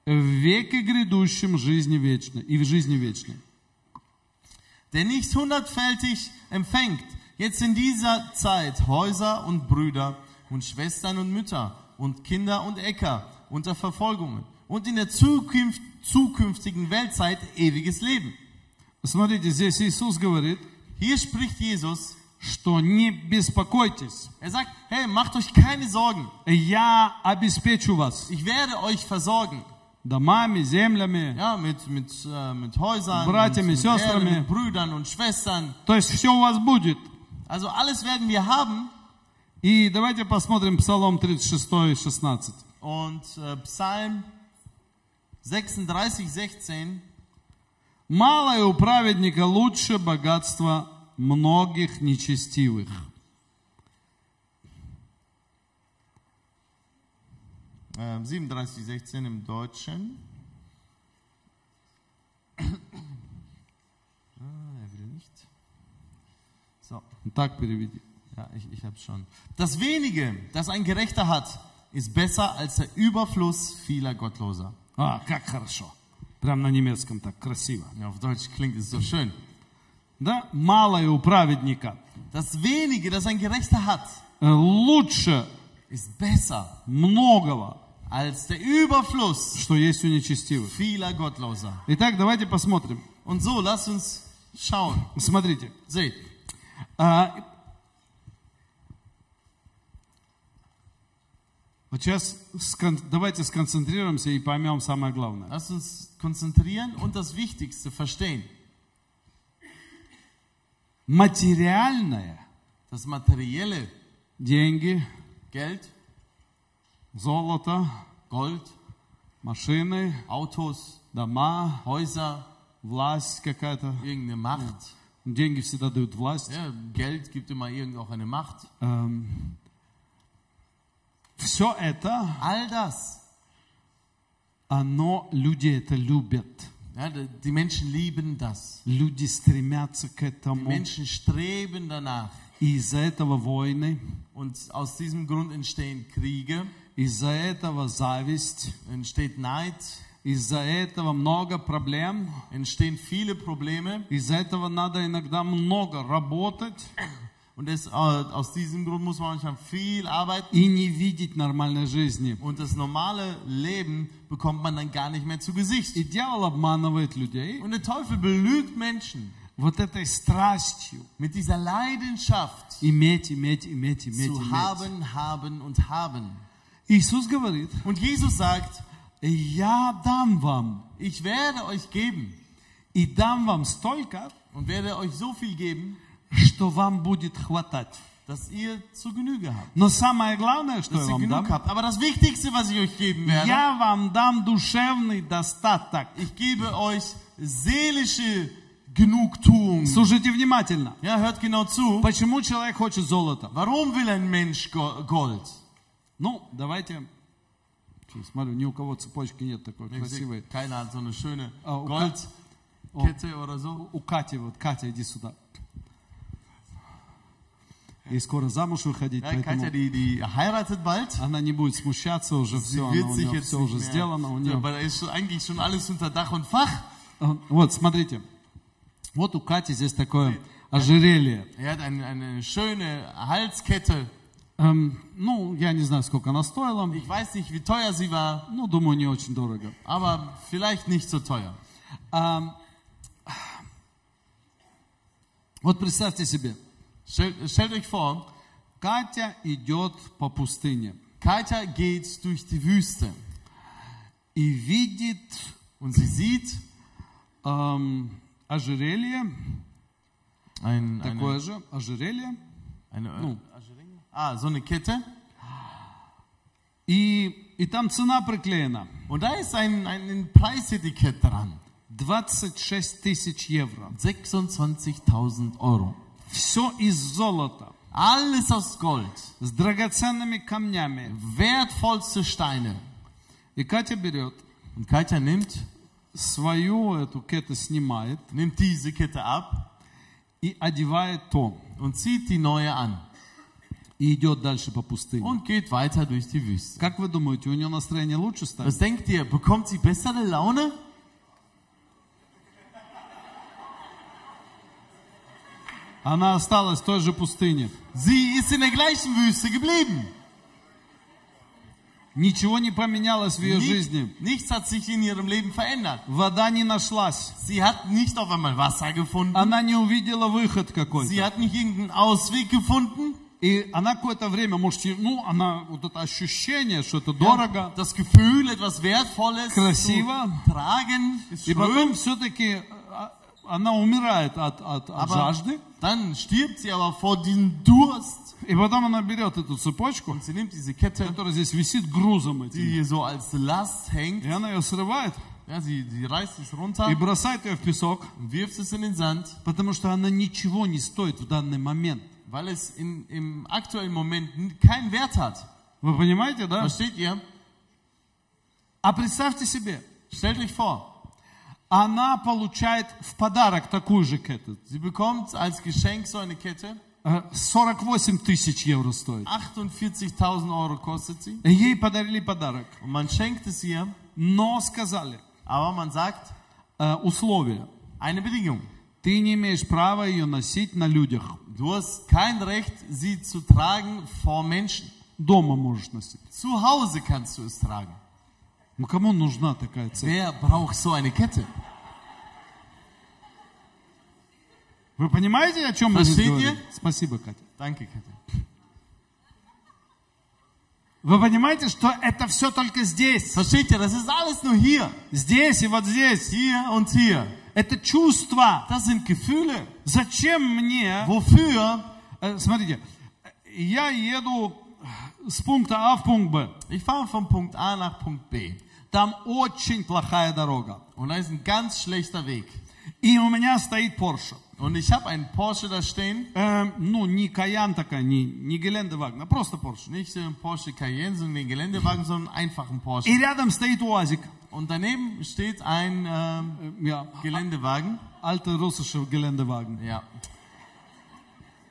в веке грядущем жизни вечной и в жизни вечной». der nicht hundertfältig empfängt, jetzt in dieser Zeit Häuser und Brüder und Schwestern und Mütter und Kinder und Äcker unter Verfolgungen und in der Zukunft, zukünftigen Weltzeit ewiges Leben. Смотрите, здесь Иисус говорит, Hier spricht Jesus, что не беспокойтесь, er sagt, hey, macht euch keine Sorgen, я обеспечу вас ich werde euch versorgen. Домами, землями, Ja, mit, mit, äh, mit Häusern, Братьями, mit, mit, сестрами. mit Brüdern und Schwestern. то есть все у вас будет. Also alles werden wir haben. И давайте посмотрим Псалом 36, 16. Und äh, Psalm 36, 16. Малое у праведника лучше богатства многих нечестивых. Äh, 37, 16 im Deutschen. Ah, er will nicht. So, Так переведи. ja, ich, ich habe schon. Das wenige, das ein Gerechter hat, ist besser als der Überfluss vieler Gottloser. А, как хорошо. Прям на немецком так красиво. Ja, auf Deutsch klingt es so schön. Да? Малое у праведника Das wenige, das ein Gerechter hat, э, лучше ist besser многого, als der Überfluss что есть у нечестивых. vieler Gottloser. Итак, давайте посмотрим. Und so, lasst uns schauen. Смотрите. Seht, А, вот сейчас скон- давайте сконцентрируемся и поймем самое главное. lasst uns konzentrieren und das Wichtigste verstehen. Материальное, Das Materielle, деньги, Geld, золото, Gold, машины, Autos, дома, Häuser, власть какая-то. irgendeine Macht. Деньги всегда дают власть. Ja, Geld gibt immer irgend auch eine Macht. Эм, Все это, All das, оно, люди это любят. ja, die Menschen lieben das. Люди стремятся к Die этому. Menschen streben danach. И из-за этого войны, Und aus diesem Grund entstehen Kriege, из-за этого зависть, entsteht Neid, из-за этого много проблем, entstehen viele Probleme. из-за этого надо иногда много работать Und es, äh, aus diesem Grund muss man manchmal viel arbeiten. и не видеть нормальной жизни. Und das normale Leben bekommt man dann gar nicht mehr zu Gesicht. И дьявол обманывает людей Und der Teufel belügt Menschen вот этой страстью mit dieser Leidenschaft иметь, иметь, иметь, иметь, zu иметь. haben, haben und haben. Иисус говорит, Und Jesus sagt, я дам вам, ich werde euch geben и дам вам столько, und werde euch so viel geben, что вам будет хватать. dass ihr zu Genüge habt. Но самое главное, что Dass я ihr вам genug дам, habt. Aber das Wichtigste, was ich euch geben werde, я вам дам душевный достаток. ich gebe euch seelische Genugtuung. Слушайте внимательно. Ja, hört genau zu. Почему человек хочет золото? Warum will ein Mensch Go- Gold? Ну, давайте. Смотрю, ни у кого цепочки нет такой красивой. Keiner hat so eine schöne Oh, Goldkette oder so. У Кати, вот, Катя, иди сюда. Ей скоро замуж выходить, Ja, поэтому Katja, die, die heiratet bald. она не будет смущаться уже, Sie все, wird у нее все уже mehr, сделано. У Ja, нее... da ist eigentlich schon alles unter Dach und Fach. Вот, смотрите. Вот у Кати здесь такое ожерелье. Er hat eine, eine schöne Halskette. Эм, ну, я не знаю, сколько она стоила. Ich weiß nicht, wie teuer sie war, Ну, думаю, не очень дорого. aber vielleicht nicht so teuer. Ам, вот представьте себе, Stellt, euch vor, Катя идет по пустыне Katja geht durch die Wüste и видит und sie sieht эм, ожерелье, ein, такое eine, же ожерелье, eine, Ну. ah, so eine Kette и, и там цена приклеена. und da ist ein, ein Preisetikett dran. 26 тысяч евро. 26.000 Euro. Все из золота, Alles aus Gold. с драгоценными камнями. Wertvollste Steine. И Катя берет Und Katja nimmt, свою эту кету, снимает nimmt diese Kette ab и одевает то. und zieht die neue an И идет дальше по пустыне. und geht weiter durch die Wüste. Как вы думаете, у нее настроение лучше Was станет? denkt ihr? Bekommt sie bessere Laune? Она осталась в той же пустыне. Sie ist in der gleichen Wüste geblieben. Ничего не поменялось в ее Nicht, жизни. nichts hat sich in ihrem Leben verändert. Вода не нашлась. Sie hat nicht auf einmal Wasser gefunden. Она не увидела выход Sie какой-то. hat nicht irgendeinen Ausweg gefunden. И она какое-то время, может, ну, она, вот это ощущение, что это дорого. Das Gefühl, etwas Wertvolles Красиво. tragen, И потом все-таки она умирает от, от, от жажды. dann stirbt sie aber vor diesem Durst. И потом она берет эту цепочку, Und sie nimmt diese Kette, которая здесь висит грузом die этим. hier so als Last hängt. И она ее срывает Ja, sie, sie reißt es runter и бросает ее в песок, wirft es in den Sand, потому что она ничего не стоит в данный момент. weil es in, im aktuellen Moment n- keinen Wert hat. Вы понимаете, да? Versteht ihr? А представьте себе, Stellt euch vor, она получает в подарок такую же кету. sie bekommt als Geschenk so eine Kette. Э, 48 тысяч евро стоит. 48.000 Euro kostet sie. Ей подарили подарок, Und man schenkt es ihr, но сказали aber man sagt, э, условия. eine Bedingung. Ты не имеешь права ее носить на людях. Du hast kein Recht, sie zu tragen vor Menschen. Дома можешь носить. Zu Hause kannst du es tragen. Ну кому нужна такая цель? Wer braucht so eine Kette? Вы понимаете, о чем мы здесь говорим? Спасибо, Катя. Danke, Kette. Вы понимаете, что это все только здесь. Versteht ihr, das ist alles nur hier. Здесь и вот здесь. Hier und hier. Это чувства. Das sind Gefühle. Зачем мне... Wofür? Э, Смотрите, я еду с пункта А в пункт Б. Ich fahre von Punkt A nach Punkt B. Там очень плохая дорога. Und da ist ein ganz schlechter Weg. И у меня стоит Porsche. Und ich habe einen Porsche da stehen. Эм, ну, не Каян такая, не, не Гелендевагна, просто Porsche. Nicht den Porsche Cayenne, sondern den Geländewagen, sondern einen einfachen Porsche. И рядом стоит УАЗик. Und daneben steht ein ähm, Э, Я, Geländewagen. Alter russischer Geländewagen. Ja.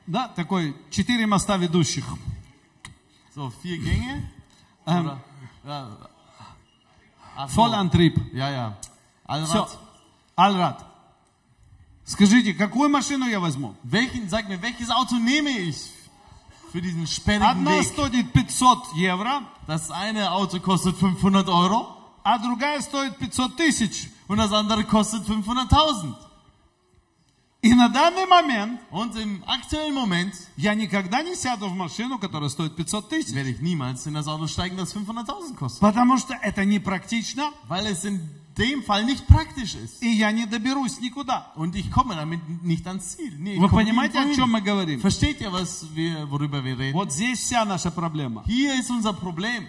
Да, такой, четыре моста ведущих. So, vier Gänge. Ähm, Oder, ja. Ach so. Vollantrieb. Ja, ja. Все. Allrad. Allrad. Скажите, какую машину я возьму? Welchen, sag mir, welches Auto nehme ich für diesen sperrigen Одна Weg? стоит 500 евро, Das eine Auto kostet 500 Euro А другая стоит 500 тысяч. und das andere kostet 500.000. И на данный момент Und im aktuellen Moment я никогда не сяду в машину, которая стоит 500 тысяч. werde ich niemals in das Auto steigen, das 500.000 kostet. Потому что это непрактично, Weil es in dem Fall nicht praktisch ist. и я не доберусь никуда. Und ich komme damit nicht ans Ziel. Nee, Вы понимаете, о чем мы говорим? Versteht ihr, was wir, worüber wir reden? Вот здесь вся наша проблема. Hier ist unser Problem.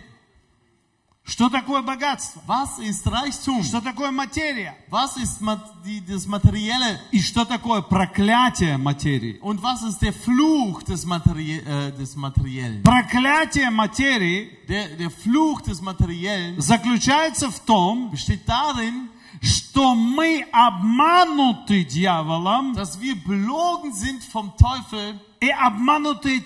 Что такое богатство? Was ist Reichtum? Что такое материя? Was ist die, das Materielle? И что такое проклятие материи? Und was ist der Fluch des, Materie äh, des Materiellen? Проклятие материи Der, der Fluch des Materiellen заключается в том, besteht darin, что мы обмануты дьяволом dass wir belogen sind vom Teufel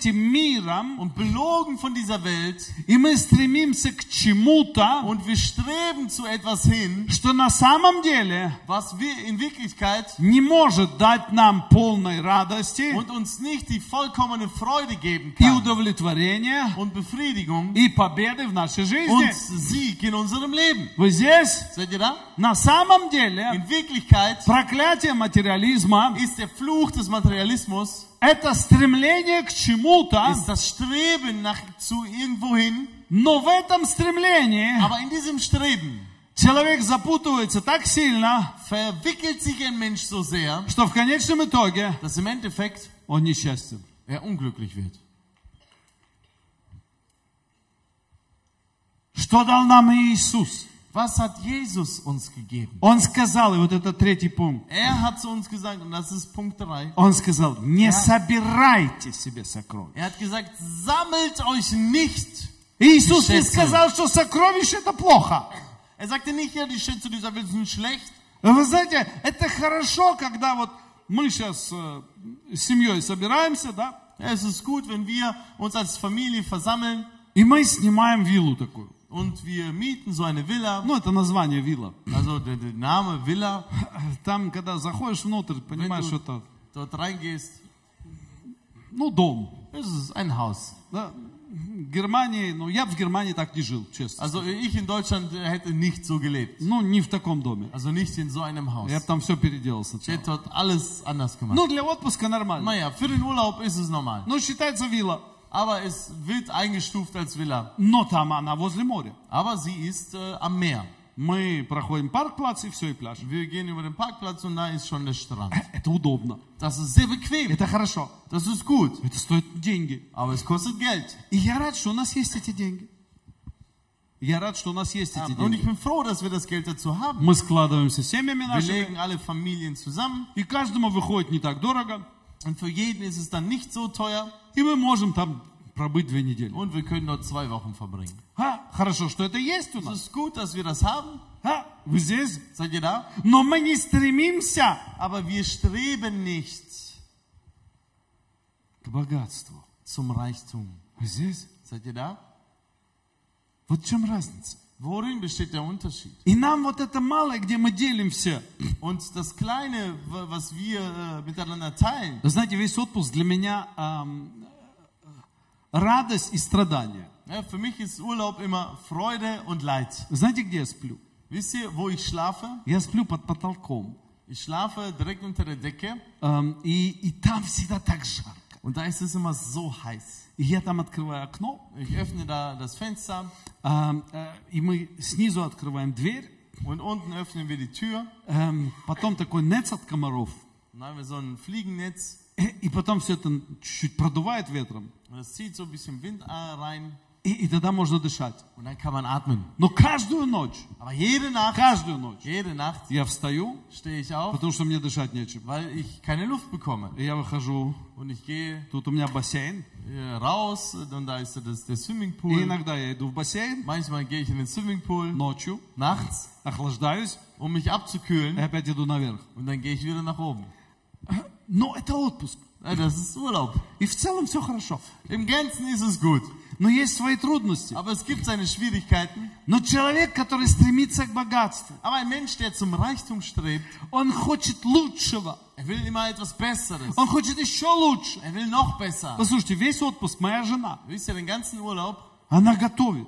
этим миром, und belogen von dieser Welt и мы стремимся к чему-то, und wir streben zu etwas hin, что на самом деле was wir in Wirklichkeit не может дать нам полной радости und uns nicht die vollkommene Freude geben и kann удовлетворения und Befriedigung и победы в нашей und жизни. Sieg in unserem Leben. Вы здесь? Seid ihr da? На самом деле In Wirklichkeit проклятие материализма ist der Fluch des Materialismus, это стремление к чему-то, ist das Streben nach zu irgendwohin, но в этом стремлении aber in diesem Streben человек запутывается так сильно, verwickelt sich ein Mensch so sehr, что в конечном итоге dass im Endeffekt он несчастен. er unglücklich wird. Что дал нам Иисус? Was hat Jesus uns gegeben? Он сказал, и вот это третий пункт, Er hat zu uns gesagt, und das ist Punkt 3, он сказал, не собирайте себе сокровищ. er hat gesagt, sammelt euch nicht. Иисус не сказал, что сокровище это плохо. Er sagte nicht, ja, die Schätze dieser Welt sind schlecht. Вы знаете, это хорошо, когда вот мы сейчас э, с семьей собираемся, да, Ja, es ist gut, wenn wir uns als Familie versammeln и мы снимаем виллу такую. Und wir mieten so eine Villa. Ну, это название вилла. Also der, der Name Villa, Там, когда заходишь внутрь, понимаешь, что это, dort reingehst, ну, дом. es ist ein Haus. Да. Германии, ну, я в Германии так не жил, честно. Also ich in Deutschland hätte nicht so gelebt. Ну, не в таком доме. Also nicht in so einem Haus. Я бы там все переделал Ich сначала. hätte dort alles anders gemacht. Ну, для отпуска нормально. Naja, für den Urlaub ist es normal. Ну, считается вилла. Aber es wird eingestuft als Villa. Но там она возле моря. Aber sie ist äh, am Meer. Мы проходим парк-плац и все, и пляж. Wir gehen über den Parkplatz und da ist schon der Strand. Это удобно. Das ist sehr bequem. Это хорошо. Das ist gut. Это стоит деньги. Aber es kostet Geld. И я рад, что у нас есть эти деньги. Я рад, что у нас есть эти Und ich деньги. bin froh, dass wir das Geld dazu haben. Мы складываемся семьями Wir нашими, legen alle Familien zusammen и каждому выходит не так дорого, und für jeden ist es dann nicht so teuer И мы можем там пробыть две недели. und wir können dort zwei Wochen verbringen. А, хорошо, что это есть у Es нас. ist gut, dass wir das haben. А, вы здесь? Seid ihr da? Но мы не стремимся Aber wir streben nicht к богатству. zum Reichtum. Вы здесь? Seid ihr da? Вот в чем разница. Worin besteht der Unterschied? И нам вот это малое, где мы делимся. Und das Kleine, was wir äh, miteinander teilen, знаете, весь отпуск для меня э, радость и страдание. ja, für mich ist Urlaub immer Freude und Leid. Знаете, где я сплю? Wisst ihr, wo ich schlafe? Я сплю под потолком. Ich schlafe direkt unter der Decke Ам, и, и там всегда так жарко. und da ist es immer so heiß. И я там открываю окно, Ich öffne da das Fenster ам, э, и мы снизу открываем дверь. und unten öffnen wir die Tür. Эм, потом такой нец от комаров. Dann haben wir so ein Fliegennetz Э, И потом все это чуть-чуть продувает ветром. und das zieht so ein bisschen Wind äh, rein И, и тогда можно дышать. und dann kann man atmen. Но каждую ночь, Aber jede Nacht, каждую ночь jede Nacht я встаю, stehe ich auf, потому что мне дышать нечем. weil ich keine Luft bekomme. И я выхожу, Und ich gehe тут у меня бассейн. äh, raus und da ist das, der И Swimmingpool. иногда я иду в бассейн Manchmal gehe ich in den Swimmingpool ночью, nachts, охлаждаюсь um mich и abzukühlen опять иду наверх. und dann gehe ich wieder nach oben. Но это отпуск. Ja, Das ist Urlaub. И в целом все хорошо. Im Ganzen ist es gut. Но есть свои трудности. Aber es gibt seine Schwierigkeiten. Но человек, который стремится к богатству, Aber ein Mensch, der zum Reichtum strebt, он хочет лучшего. er will immer etwas Besseres. Он хочет еще лучше. Er will noch besser. Послушайте, весь отпуск моя жена, Wisst ihr, den ganzen Urlaub она готовит.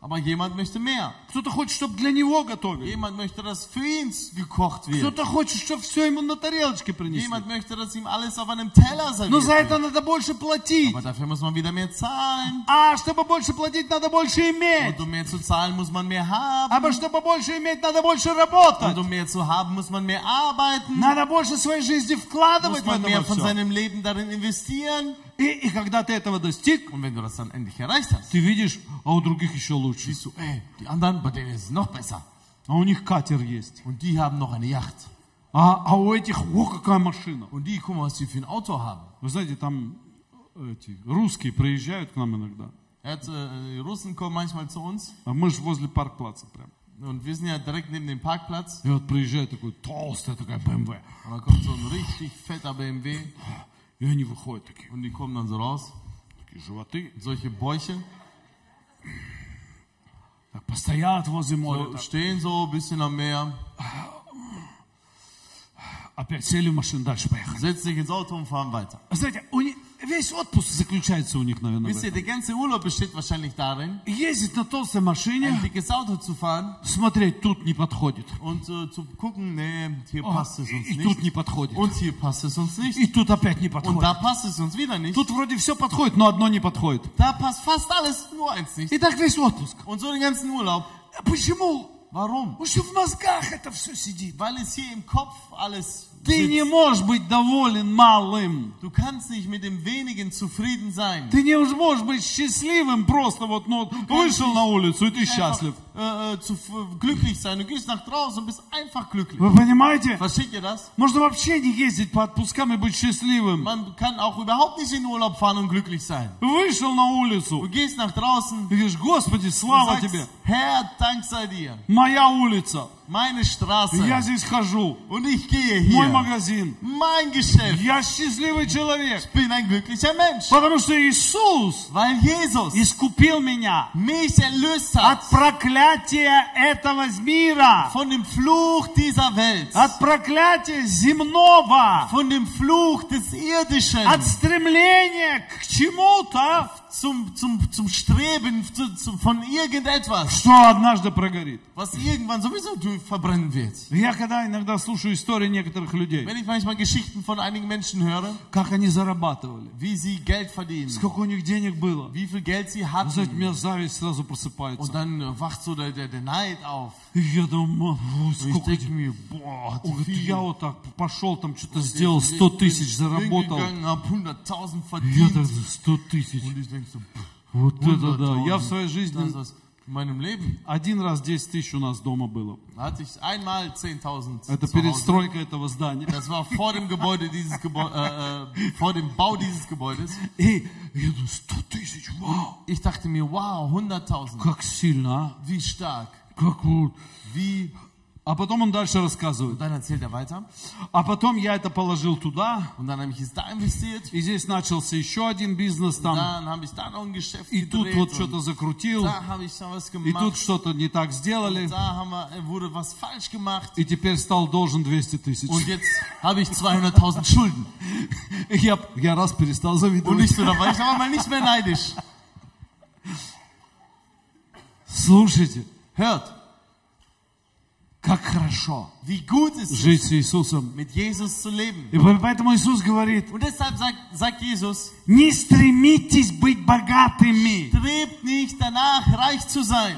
Aber jemand möchte mehr. Кто-то хочет, чтобы для него готовили. Jemand möchte, dass für ihn gekocht wird. Кто-то хочет, чтобы все ему на тарелочке принесли. Jemand möchte, dass ihm alles auf einem Teller Но за serviert это wird. надо больше платить. Aber dafür muss man wieder mehr zahlen. А чтобы больше платить, надо больше иметь. Und um mehr zu zahlen, muss man mehr haben. А чтобы больше иметь, надо больше Und работать. um mehr zu haben, muss man mehr arbeiten. Надо больше своей жизни Muss вкладывать в man это mehr von всё. seinem Leben darin investieren. И, и когда ты этого достиг, Und wenn du das dann endlich erreicht hast, ты видишь, а у других еще лучше. siehst du, ey, die anderen, bei denen ist es noch besser. А у них катер есть. Und die haben noch eine Yacht. А, а у этих, о, какая машина. Und die, guck mal, was die für ein Auto haben. Вы знаете, там эти русские приезжают к нам иногда. Er hat, äh, Russen kommen manchmal zu uns. А мы же возле паркплаца прям. Und wir sind ja direkt neben dem Parkplatz. И вот приезжает такой толстая такая БМВ. Und da kommt so ein richtig fetter BMW. И они выходят такие, Und die kommen dann so raus. такие животы. Solche Bäuche. Так постоят возле моря. So, так. stehen so ein bisschen am Meer. опять сели в машину, дальше поехали. Setzen sich ins Auto und fahren weiter. Знаете, у них- весь отпуск заключается у них, наверное, в Wisst ihr, этом. der ganze Urlaub besteht wahrscheinlich darin, Ездить на толстой ein машине, dickes Auto zu fahren смотреть, тут не подходит. und äh, zu gucken, nee, hier О, passt es uns и тут не nicht. подходит. Und hier passt es uns nicht. И тут опять не Und подходит. da passt es uns wieder nicht. Тут вроде все подходит, но одно не подходит. Da passt fast alles, nur eins nicht. И так весь отпуск. Und so den ganzen Urlaub. А Почему? Warum? Потому что в мозгах это все сидит. Weil es hier im Kopf alles Ты не можешь быть доволен малым. Du kannst nicht mit dem Wenigen zufrieden sein. Ты не можешь быть счастливым просто вот, ну, вышел на улицу и ты счастлив. Äh, äh, zu, glücklich sein. Du gehst nach draußen und bist einfach glücklich. Вы понимаете? Versteht ihr das? Можно вообще не ездить по отпускам и быть счастливым. Man kann auch überhaupt nicht in Urlaub fahren und glücklich sein. Вышел на улицу Du gehst nach draußen и говоришь, Господи, слава sagst, тебе, Herr, Dank sei dir. моя улица, Meine Straße. я здесь хожу, Und ich gehe мой hier. магазин. Mein Geschäft. Я счастливый человек, Ich bin ein glücklicher Mensch. потому что Иисус Weil Jesus искупил меня mich erlöst от hat проклятия этого мира, von dem Fluch dieser Welt. от проклятия земного, Von dem Fluch des Irdischen. от стремления к чему-то, Zum, zum, zum Streben zu, zu, von irgendetwas. что однажды прогорит. Was irgendwann sowieso du- verbrennen wird. Я когда иногда слушаю истории некоторых людей, Wenn ich manchmal Geschichten von einigen Menschen höre, как они зарабатывали, wie sie Geld verdienen, сколько у них денег было. wie viel Geld sie Вы знаете, у hatten, меня зависть сразу und просыпается. dann äh, wacht so oder der den Neid auf. Я думал, сколько... Мне, boah, Он говорит, я вот так пошел, там что-то сделал, 100 тысяч заработал. Я так 100 тысяч. Вот это да. Я в своей жизни ist das in meinem Leben. один раз 10 тысяч у нас дома было. Da hatte ich einmal 10.000 Это zu Hause. перестройка этого здания. Das war vor dem Gebäude dieses Gebäude, äh, äh, vor dem Bau dieses Gebäudes. И я думаю, 100 тысяч, вау, Ich dachte mir, wow, 100.000. как сильно, а? Wie stark. Как вот. Wie. А потом он дальше рассказывает. dann erzählt er weiter. А потом я это положил туда, Und dann habe ich es da investiert. и здесь начался еще один бизнес там. Dann habe ich da noch ein Geschäft И тут вот что-то закрутил, da habe ich da was и тут что-то не так сделали, Da haben wir, äh, wurde was falsch gemacht. и теперь стал должен 200 тысяч. Und jetzt habe ich 200.000 Schulden. Я, я раз перестал Und завидовать. nicht so, da war ich aber mal nicht mehr neidisch. Слушайте, Hört, как хорошо wie gut ist es, жить с Иисусом. mit Jesus zu leben. И поэтому Иисус говорит, Und deshalb sagt, sagt Jesus, не стремитесь быть богатыми. strebt nicht danach, reich zu sein.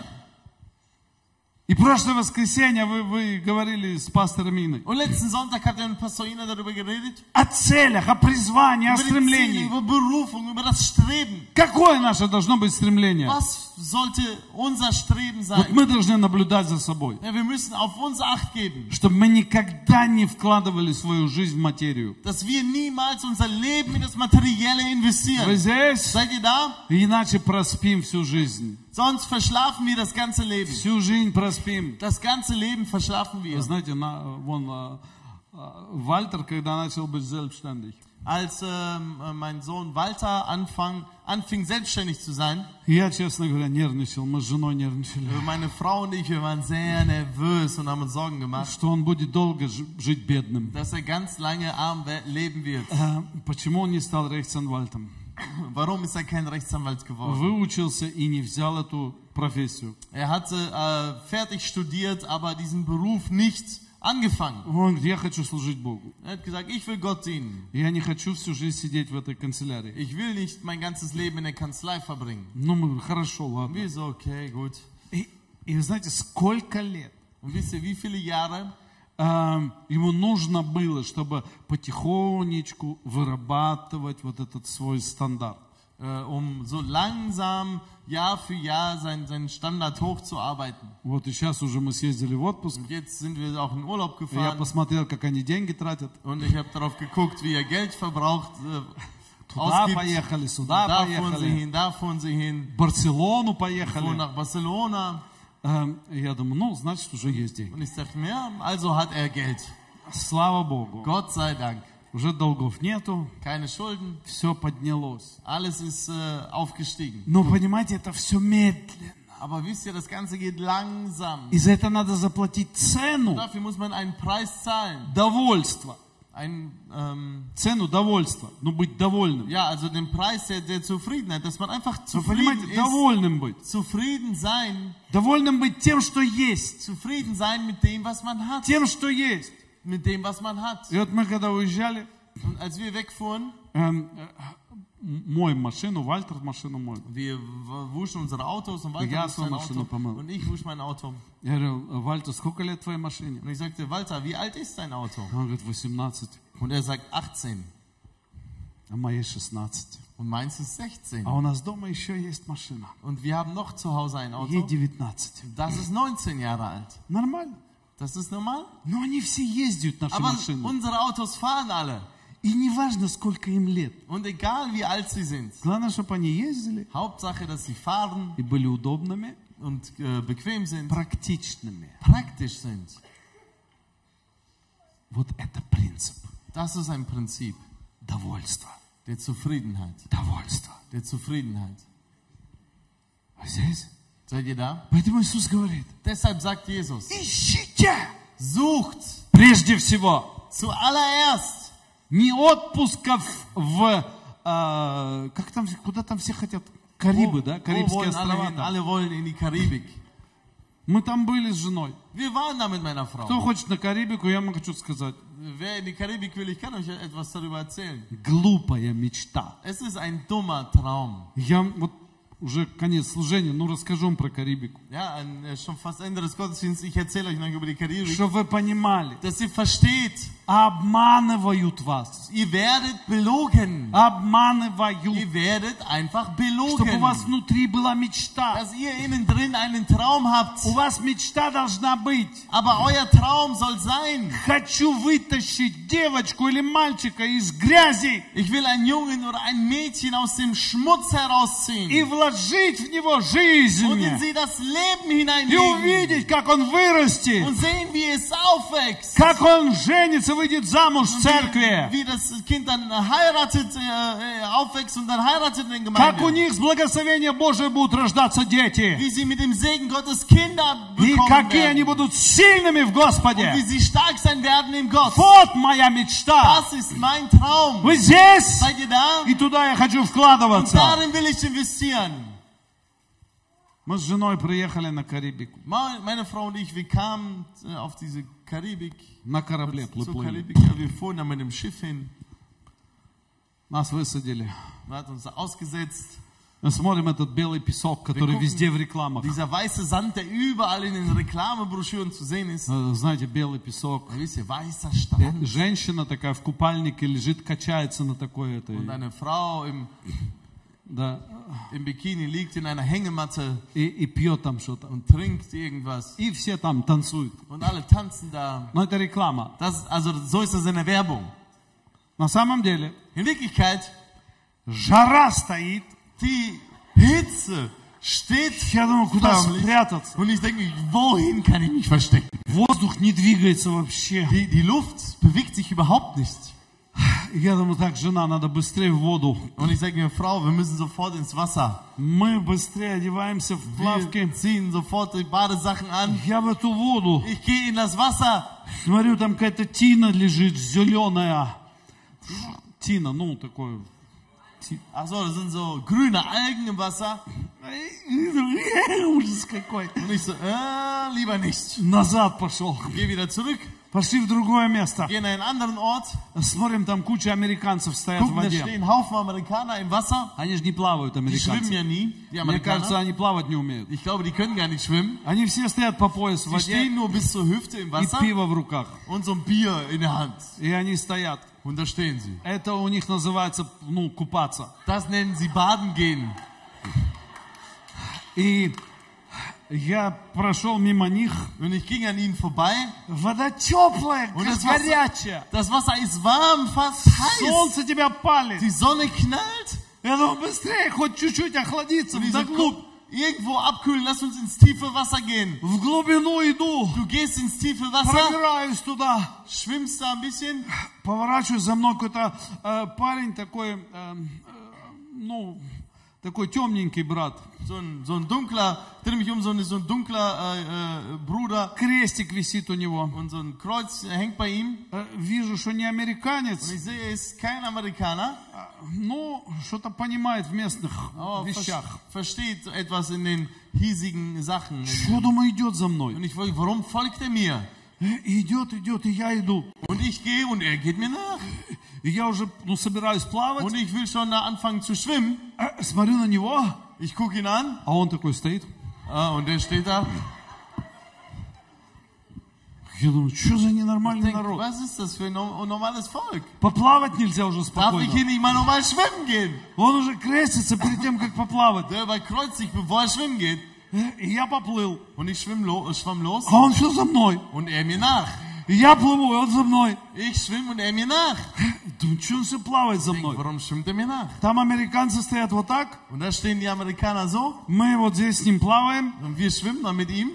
И прошлое воскресенье вы, вы говорили с пастором Иной Und letzten Sonntag hat mit Pastor Ina darüber geredet. о целях, о призвании, о Ziele, стремлении. über Berufung, über das Streben. Какое наше должно быть стремление? Was sollte unser Streben Вот мы должны наблюдать за собой, Ja, wir müssen auf uns Acht geben, чтобы мы никогда не вкладывали свою жизнь в материю. dass wir niemals unser Leben in das Materielle Вы здесь? Seid ihr da? Иначе проспим всю жизнь. Sonst verschlafen wir das ganze Leben. Всю жизнь проспим. Das ganze Leben verschlafen Вы wir. знаете, на, вон а, а, Вальтер, когда начал быть selbstständig, Als ähm, äh, mein Sohn Walter anfang, anfing, selbstständig zu sein, я, честно говоря, нервничал, мы с женой нервничали, äh, meine Frau und ich, wir waren sehr nervös und haben uns Sorgen gemacht, что он будет долго ж- жить бедным. dass er ganz lange arm we- leben wird. А, Почему он не стал Рейхсанвальтом? Warum ist er kein Rechtsanwalt geworden? Выучился и не взял эту профессию. Er hatte äh, fertig studiert, aber diesen Beruf nicht angefangen. Он говорит, я хочу служить Богу. Er hat gesagt, ich will Gott dienen. Я не хочу всю жизнь сидеть в этой канцелярии. Ich will nicht mein ganzes Leben in der Kanzlei verbringen. Ну, мы говорим, хорошо, ладно. Wir so, okay, gut. И, и вы знаете, сколько лет Und wisst ihr, wie viele Jahre эм, Ему нужно было, чтобы потихонечку вырабатывать вот этот свой стандарт. äh, um so langsam Jahr für Jahr seinen, seinen Standard hochzuarbeiten. Вот и сейчас уже мы съездили в отпуск. Und jetzt sind wir auch in Urlaub и Я gefahren посмотрел, как они деньги тратят. und ich habe darauf geguckt, wie er Geld verbraucht, äh, Туда ausgibt. поехали, сюда Da fuhren sie поехали. hin, da fuhren sie hin, Барселону поехали. nach Barcelona. Эм, Я думаю, ну, значит, уже есть деньги. Und ich dachte mir, ja, also hat er Geld. Слава Богу. Gott sei Dank. Уже долгов нету, Keine Schulden, все поднялось. alles ist äh, aufgestiegen. Но понимаете, это все медленно. Aber wisst ihr, das Ganze geht langsam. И за это надо заплатить цену Dafür muss man einen Preis zahlen. довольства. Ein, ähm, Цену довольства. Ну, быть довольным. ja, also den Preis der, der Zufriedenheit, dass man einfach zufrieden ist. довольным быть. Zufrieden sein, Довольным быть тем, что есть. zufrieden sein mit dem, was man hat. Тем, что есть. Mit dem, was man hat. И вот мы когда уезжали, Und als wir wegfuhren, эм, э, моем машину, Вальтер машину моем. wir w- wuschen unsere Autos und Ja, Walter so wusch sein eine schöne Auto Pommes. und ich wusch mein Auto. Я говорю, Вальтер, сколько лет твоей машине? Und ich sagte, Walter, wie alt ist dein Auto? Он говорит, 18, Und er sagt 18 а моей 16. und meins ist 16. А у нас дома еще есть машина. Und wir haben noch zu Hause ein Ей Auto, 19. das ist 19 Jahre alt. Нормально. Das ist normal. Но они все ездят, наши Aber машины. unsere Autos fahren alle. И не важно, сколько им лет. Und egal wie alt sie sind, Главное, чтобы они ездили Hauptsache, dass sie fahren и были удобными, und äh, bequem sind, практичными. praktisch sind. Вот это принцип Das ist ein Prinzip довольства. der Zufriedenheit. Довольства. Der Zufriedenheit. А здесь? Seid ihr da? Поэтому Иисус говорит, Deshalb sagt Jesus, ищите sucht прежде всего zuallererst Не отпусков в, а, как там, куда там все хотят, Карибы, да, wo Карибские alle острова. Alle wollen in die Karibik. Мы там были с женой. Wir waren da mit meiner Кто хочет на Карибику, я вам хочу сказать, Wer in die Karibik will, ich kann euch etwas darüber erzählen. глупая мечта. Es ist ein dummer Traum. Я вот уже конец служения, ну расскажу вам про Карибику. Ja, äh, schon fast Ende des Gottesdienstes. Ich erzähle euch noch über die Karibik. Чтобы вы понимали, Dass ihr versteht, обманывают вас. ihr werdet belogen. Обманывают. Ihr werdet einfach Чтобы у вас belogen. внутри была мечта. Dass ihr innen drin einen Traum habt. У вас мечта должна быть. Aber euer Traum soll sein, Хочу вытащить девочку или мальчика из грязи ich will einen Jungen oder ein Mädchen aus dem Schmutz herausziehen и вложить в него und жизнь. in sie das Leben И hineinlegen увидеть, как он вырастет. und sehen, wie es aufwächst. Как он женится, выйдет замуж в церкви. Wie das Kind dann heiratet, äh, äh, aufwächst und dann heiratet in der Как у них с благословения Божие будут рождаться дети. Wie sie mit dem Segen Gottes Kinder И какие они будут сильными в Und wie Господе. sie stark sein werden im Gott. Вот моя мечта. Das ist mein Traum. Вы здесь? Seid ihr da? И туда я хочу Und вкладываться. darin will ich investieren. Мы с женой приехали на Карибику. Mal- Meine Frau und ich, wir kamen äh, auf diese Karibik, На корабле плыли. Нас высадили. Мы смотрим этот белый песок, который gucken. везде в рекламах. Dieser weiße Sand, der überall in den Reklamebroschüren zu sehen ist. Э, Знаете, белый песок. Und wisst ihr, weißer Э, Strand. Женщина такая в купальнике лежит, качается на такой этой. Und eine Frau im, Да, im Bikini liegt in einer Hängematte и, и пьет там что-то. und trinkt irgendwas. И все там танцуют. Und alle tanzen da. Но это реклама. Das, also so ist das in der Werbung. На самом деле, In Wirklichkeit, жара стоит. die Hitze steht Я думаю, куда förmlich. спрятаться? Und ich denke, wohin kann ich mich verstecken? Воздух не двигается вообще. Die, die Luft bewegt sich überhaupt nicht. Я думаю, так, жена, надо быстрее в воду. Und ich sage mir, Frau, wir müssen sofort ins Wasser. Мы быстрее одеваемся в плавки. Wir ziehen sofort die Badesachen an. Я в эту воду. Ich gehe in das Wasser. Смотрю, там какая-то тина лежит, зеленая. Тина, ну, такой Ach so, das sind so grüne Algen im Wasser. Und ich so, äh, lieber nicht. Назад пошел. Geh wieder zurück, Пошли в другое место. in einen anderen Ort. Смотрим, там куча американцев стоят в Gucken, da воде. stehen Haufen Amerikaner im Wasser. Они же не плавают, Die schwimmen американцы. ja nie, die Мне кажется, они плавать не умеют. Ich glaube, die können gar nicht schwimmen. Они все стоят по пояс в Die воде stehen nur bis zur Hüfte im и пиво в руках. und so ein Bier in der Hand. И они стоят. Und da stehen sie. Это у них называется, ну, купаться. Das nennen sie Baden gehen. И я прошел мимо них. Und ich ging an ihnen vorbei. Вода теплая, Und das Wasser, горячая. das Wasser ist warm, fast heiß. Солнце тебя палит. Die Sonne knallt. Я думаю, быстрее, хоть чуть-чуть охладиться. Вглубь. irgendwo abkühlen, lass uns ins tiefe Wasser gehen. В глубину иду. Du gehst ins tiefe Wasser, Пробираюсь туда. schwimmst da ein bisschen. Поворачиваюсь за мной какой-то э, парень такой, э, э, ну, такой темненький брат. So ein, so ein dunkler, dreh mich um, so ein, so ein dunkler äh, äh, Bruder. Крестик висит у него. Und so ein Kreuz hängt bei ihm. Э, Вижу, что не Und американец, ich sehe, er ist kein Amerikaner, но что-то понимает в местных aber вещах. ver versteht etwas in den hiesigen Sachen. Что, думаю, идет за мной? Und ich frage, warum folgt er mir? Э, Идет, идет, и я иду. Und ich gehe und er geht mir nach. И я уже, ну, собираюсь плавать. Und ich will schon da anfangen zu schwimmen. Э, Смотрю на него, Ich gucke ihn an а он такой стоит. ah, und er steht da. Я думаю, что за Ich ненормальный denke, народ? was ist das für ein no- normales Volk? Поплавать нельзя уже Darf ich спокойно. hier nicht mal normal schwimmen gehen? Он уже крестится перед тем, как поплавать. Der überkreuzt sich, bevor er schwimmen geht. Э, И я поплыл. Und ich schwimm lo äh, schwamm los А он все за мной. und er mir nach. И я плыву, и он за мной. Ich schwimme und er mir nach. Думаю, что он все плавает за Ich denk, мной? warum schwimmt er mir nach? Там американцы стоят вот так. Und da stehen die Amerikaner so Мы вот здесь с ним плаваем. und wir schwimmen dann mit ihm.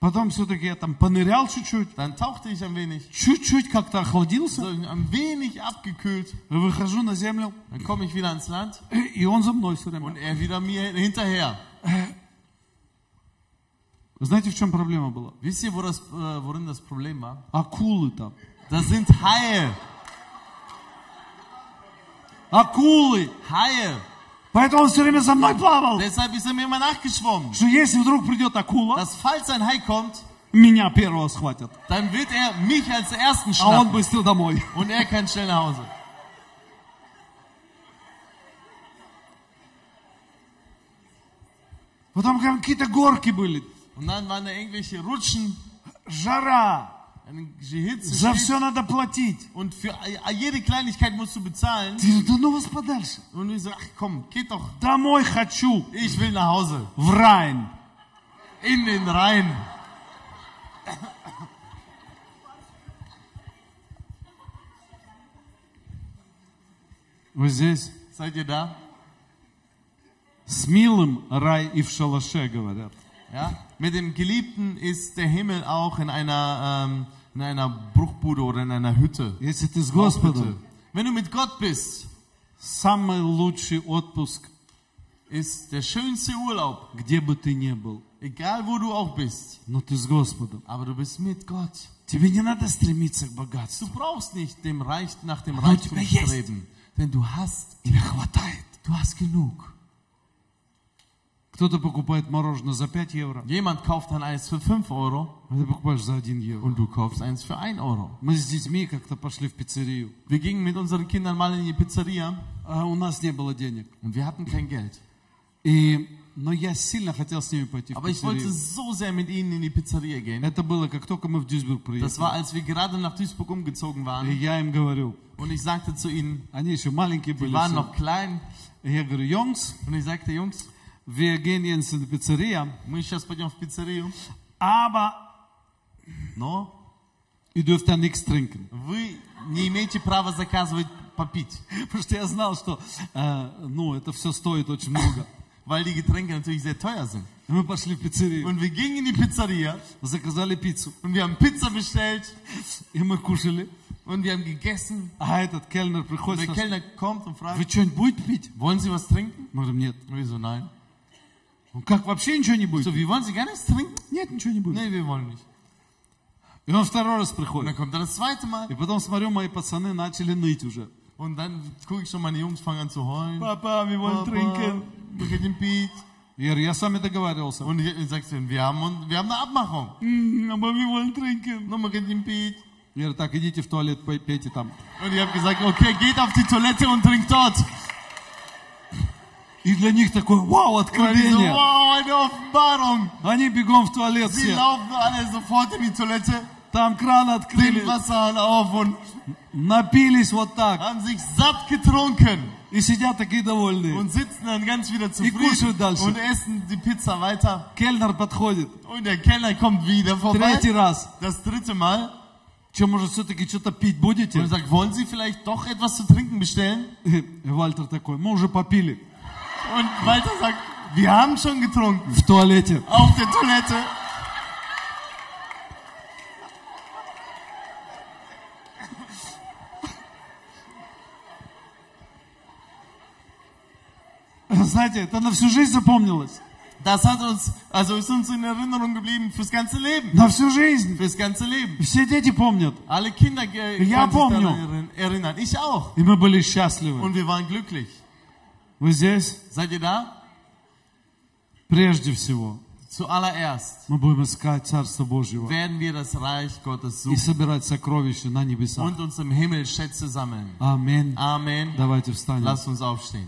Потом все-таки я там понырял чуть-чуть. Dann tauchte ich ein wenig, Чуть-чуть как-то охладился. so ein wenig abgekühlt. Выхожу на землю. Dann komme ich wieder ans Land э, И он за мной все время. und er wieder mir hinterher. Знаете, в чем проблема была? Wisst ihr, wo das, äh, worin das Problem war? Акулы там. Das sind Haie. Акулы! Haie. Поэтому он все время за мной плавал. Deshalb ist er mir immer nachgeschwommen. Что если вдруг придет акула, Dass falls ein Hai kommt, меня первого схватят. dann wird er mich als ersten А он schnappen быстро домой. und er kann schnell nach Hause. Потом какие-то горки были. Und dann waren da irgendwelche Rutschen, Жара. eine Hitze За steht. все надо платить. und für jede Kleinigkeit musst du bezahlen. Ты, да ну вас подальше. Und ich so, ach komm, geht doch, Домой хочу. ich will nach Hause. В Райн. In den Rhein. Вы здесь? Seid ihr da? С милым рай и в шалаше, говорят. Ja? Mit dem Geliebten ist der Himmel auch in einer, ähm, in einer Bruchbude oder in einer Hütte. Если ты с Hütte. Господом, Wenn du mit Gott bist, самый лучший отпуск, ist der schönste Urlaub, где бы ты ни был. egal wo du auch bist, Но ты с Господом. aber du bist mit Gott. Тебе не надо стремиться к Du богатству. brauchst nicht dem Reich, nach dem Aber Reichtum du bist- streben, denn du hast, Тебе хватает. du hast genug. Кто-то покупает мороженое за 5 евро, Jemand kauft dann eins für 5 Euro а ты покупаешь за 1 евро. und du kaufst eins für 1 Euro. Мы с детьми как-то пошли в пиццерию. Wir gingen mit unseren Kindern mal in die Pizzeria А у нас не было денег. und wir hatten kein Geld. И, но я сильно хотел с ними пойти в Aber ich wollte пиццерию. so sehr mit ihnen in die Pizzeria gehen. Это было, как только мы в Дюйсбург Das war, приехали. als wir gerade nach Duisburg umgezogen И waren. я им говорю, Und ich sagte zu ihnen, они еще маленькие die были. waren все. noch klein. И я говорю, Йонгс, Und ich sagte, Jungs, Wir gehen jetzt in die Pizzeria, мы сейчас пойдем в пиццерию. aber Но ihr dürft da nichts trinken. вы не имеете права заказывать попить. Потому что я знал, что э, ну, это все стоит очень много. Weil die Getränke natürlich sehr teuer sind. И мы пошли в пиццерию, Und wir gingen in die Pizzeria заказали пиццу, und wir haben Pizza bestellt и мы кушали. und wir haben gegessen. А этот кельнер Und приходит, der спрашивает, Kellner kommt und fragt, вы что-нибудь будете пить? wollen Sie was trinken? Мы говорим, нет. Und wir so, nein. Как, вообще ничего не будет? So, wie wollen Sie gar nichts trinken? Нет, ничего не будет. Nee, wir wollen nicht. И он второй раз приходит. dann kommt er das zweite Mal. И потом смотрю, мои пацаны начали ныть уже. Und dann gucke ich schon, meine Jungs fangen an zu heulen. Папа, wir wollen Papa, trinken. wir gehen Pete. Я я с вами договаривался. Und ich, ich denen, wir haben, wir haben eine Abmachung. «М, aber wir wollen trinken. No, wir gehen Pete. Я говорю, так, идите в туалет, пей- пейте там. Und ich habe gesagt, okay, geht auf die Toilette und trinkt dort. И для них такое, вау, Und откровение. Они bегом в туалет все. Там кран открыли, und напились вот так. И sидят такие довольные. Und sitzen dann ganz wieder zufrieden дальше. und essen die Pizza weiter. Кельнер подходит. Und der Kellner kommt wieder vorbei. Третий раз. Das dritte Mal. Что, может, все-таки что-то пить Und будете? er sagt, wollen Sie vielleicht doch etwas zu trinken bestellen? И Вальтер такой, мы уже попили. Und Walter sagt, wir haben schon getrunken. В туалете. Auf der Toilette. Знаете, это на всю жизнь запомнилось. Das hat uns, also ist uns in Erinnerung geblieben fürs ganze Leben. На всю жизнь. Fürs ganze Leben. Все дети помнят. Alle Kinder äh, Ja, können sich помню. daran erinnern. Ich auch. И мы были счастливы. Und wir waren glücklich. Вы здесь? Seid ihr da? Прежде всего, Zuallererst мы будем искать Царство Божьего werden wir das Reich Gottes и suchen собирать сокровища на небесах. und uns im Himmel Schätze sammeln. Аминь. Amen. Давайте встанем. Lasst uns aufstehen.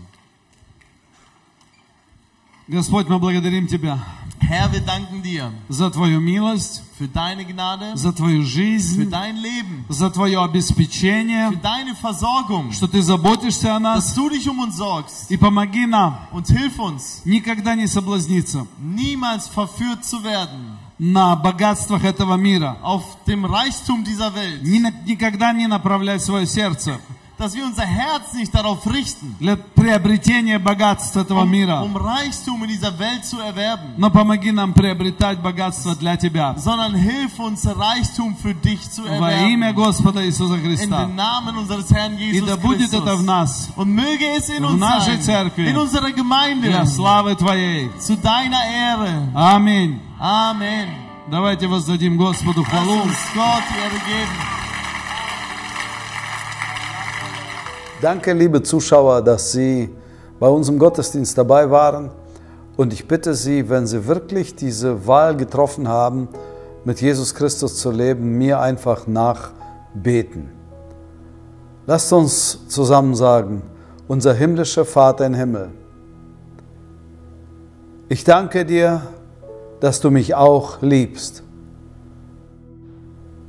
Господь, мы благодарим Тебя Herr, wir danken dir за Твою милость, für deine Gnade, за Твою für жизнь, dein Leben, за Твое für обеспечение, deine Versorgung, что Ты заботишься о dass нас. du dich um uns sorgst И помоги нам und hilf uns, никогда не соблазниться niemals verführt zu werden на богатствах этого мира. auf dem Reichtum dieser Welt, никогда не направлять свое сердце dass wir unser Herz nicht darauf richten, для приобретения богатств этого um, мира. um Reichtum in dieser Welt zu erwerben, Но помоги нам приобретать богатство для Тебя. sondern hilf uns, Reichtum für dich zu Во имя erwerben. Господа Иисуса In Христа. den Namen unseres Herrn И Jesus да будет это в Christus. нас Und möge es in В uns нашей sein, церкви. in unserer Gemeinde, для славы Твоей. zu deiner Ehre. Аминь. Amen. Давайте воздадим Господу Lass хвалу. uns Gott die Ehre geben. Danke, liebe Zuschauer, dass Sie bei unserem Gottesdienst dabei waren. Und ich bitte Sie, wenn Sie wirklich diese Wahl getroffen haben, mit Jesus Christus zu leben, mir einfach nachbeten. Lasst uns zusammen sagen, unser himmlischer Vater im Himmel, ich danke dir, dass du mich auch liebst.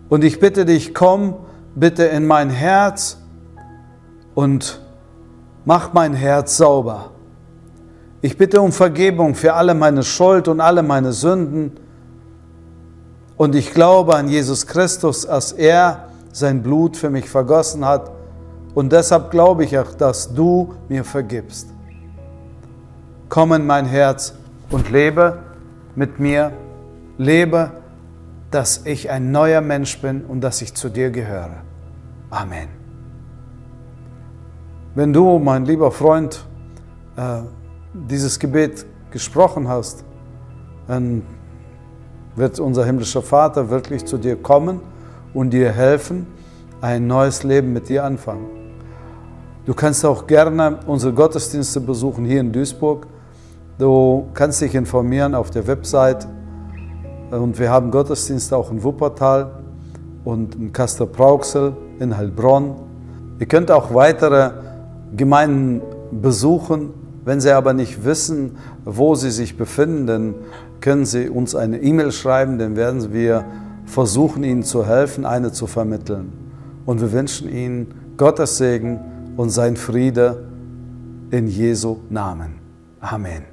Und ich bitte dich, komm bitte in mein Herz und mach mein Herz sauber. Ich bitte um Vergebung für alle meine Schuld und alle meine Sünden. Und ich glaube an Jesus Christus, dass er sein Blut für mich vergossen hat. Und deshalb glaube ich auch, dass du mir vergibst. Komm in mein Herz und lebe mit mir. Lebe, dass ich ein neuer Mensch bin und dass ich zu dir gehöre. Amen. Wenn du, mein lieber Freund, äh, dieses Gebet gesprochen hast, dann wird unser himmlischer Vater wirklich zu dir kommen und dir helfen, ein neues Leben mit dir anfangen. Du kannst auch gerne unsere Gottesdienste besuchen hier in Duisburg. Du kannst dich informieren auf der Website und wir haben Gottesdienste auch in Wuppertal und in Kastor-Brauxel, in Heilbronn. Ihr könnt auch weitere Gemeinden besuchen. Wenn Sie aber nicht wissen, wo Sie sich befinden, dann können Sie uns eine E-Mail schreiben, dann werden wir versuchen, Ihnen zu helfen, eine zu vermitteln. Und wir wünschen Ihnen Gottes Segen und sein Friede in Jesu Namen. Amen.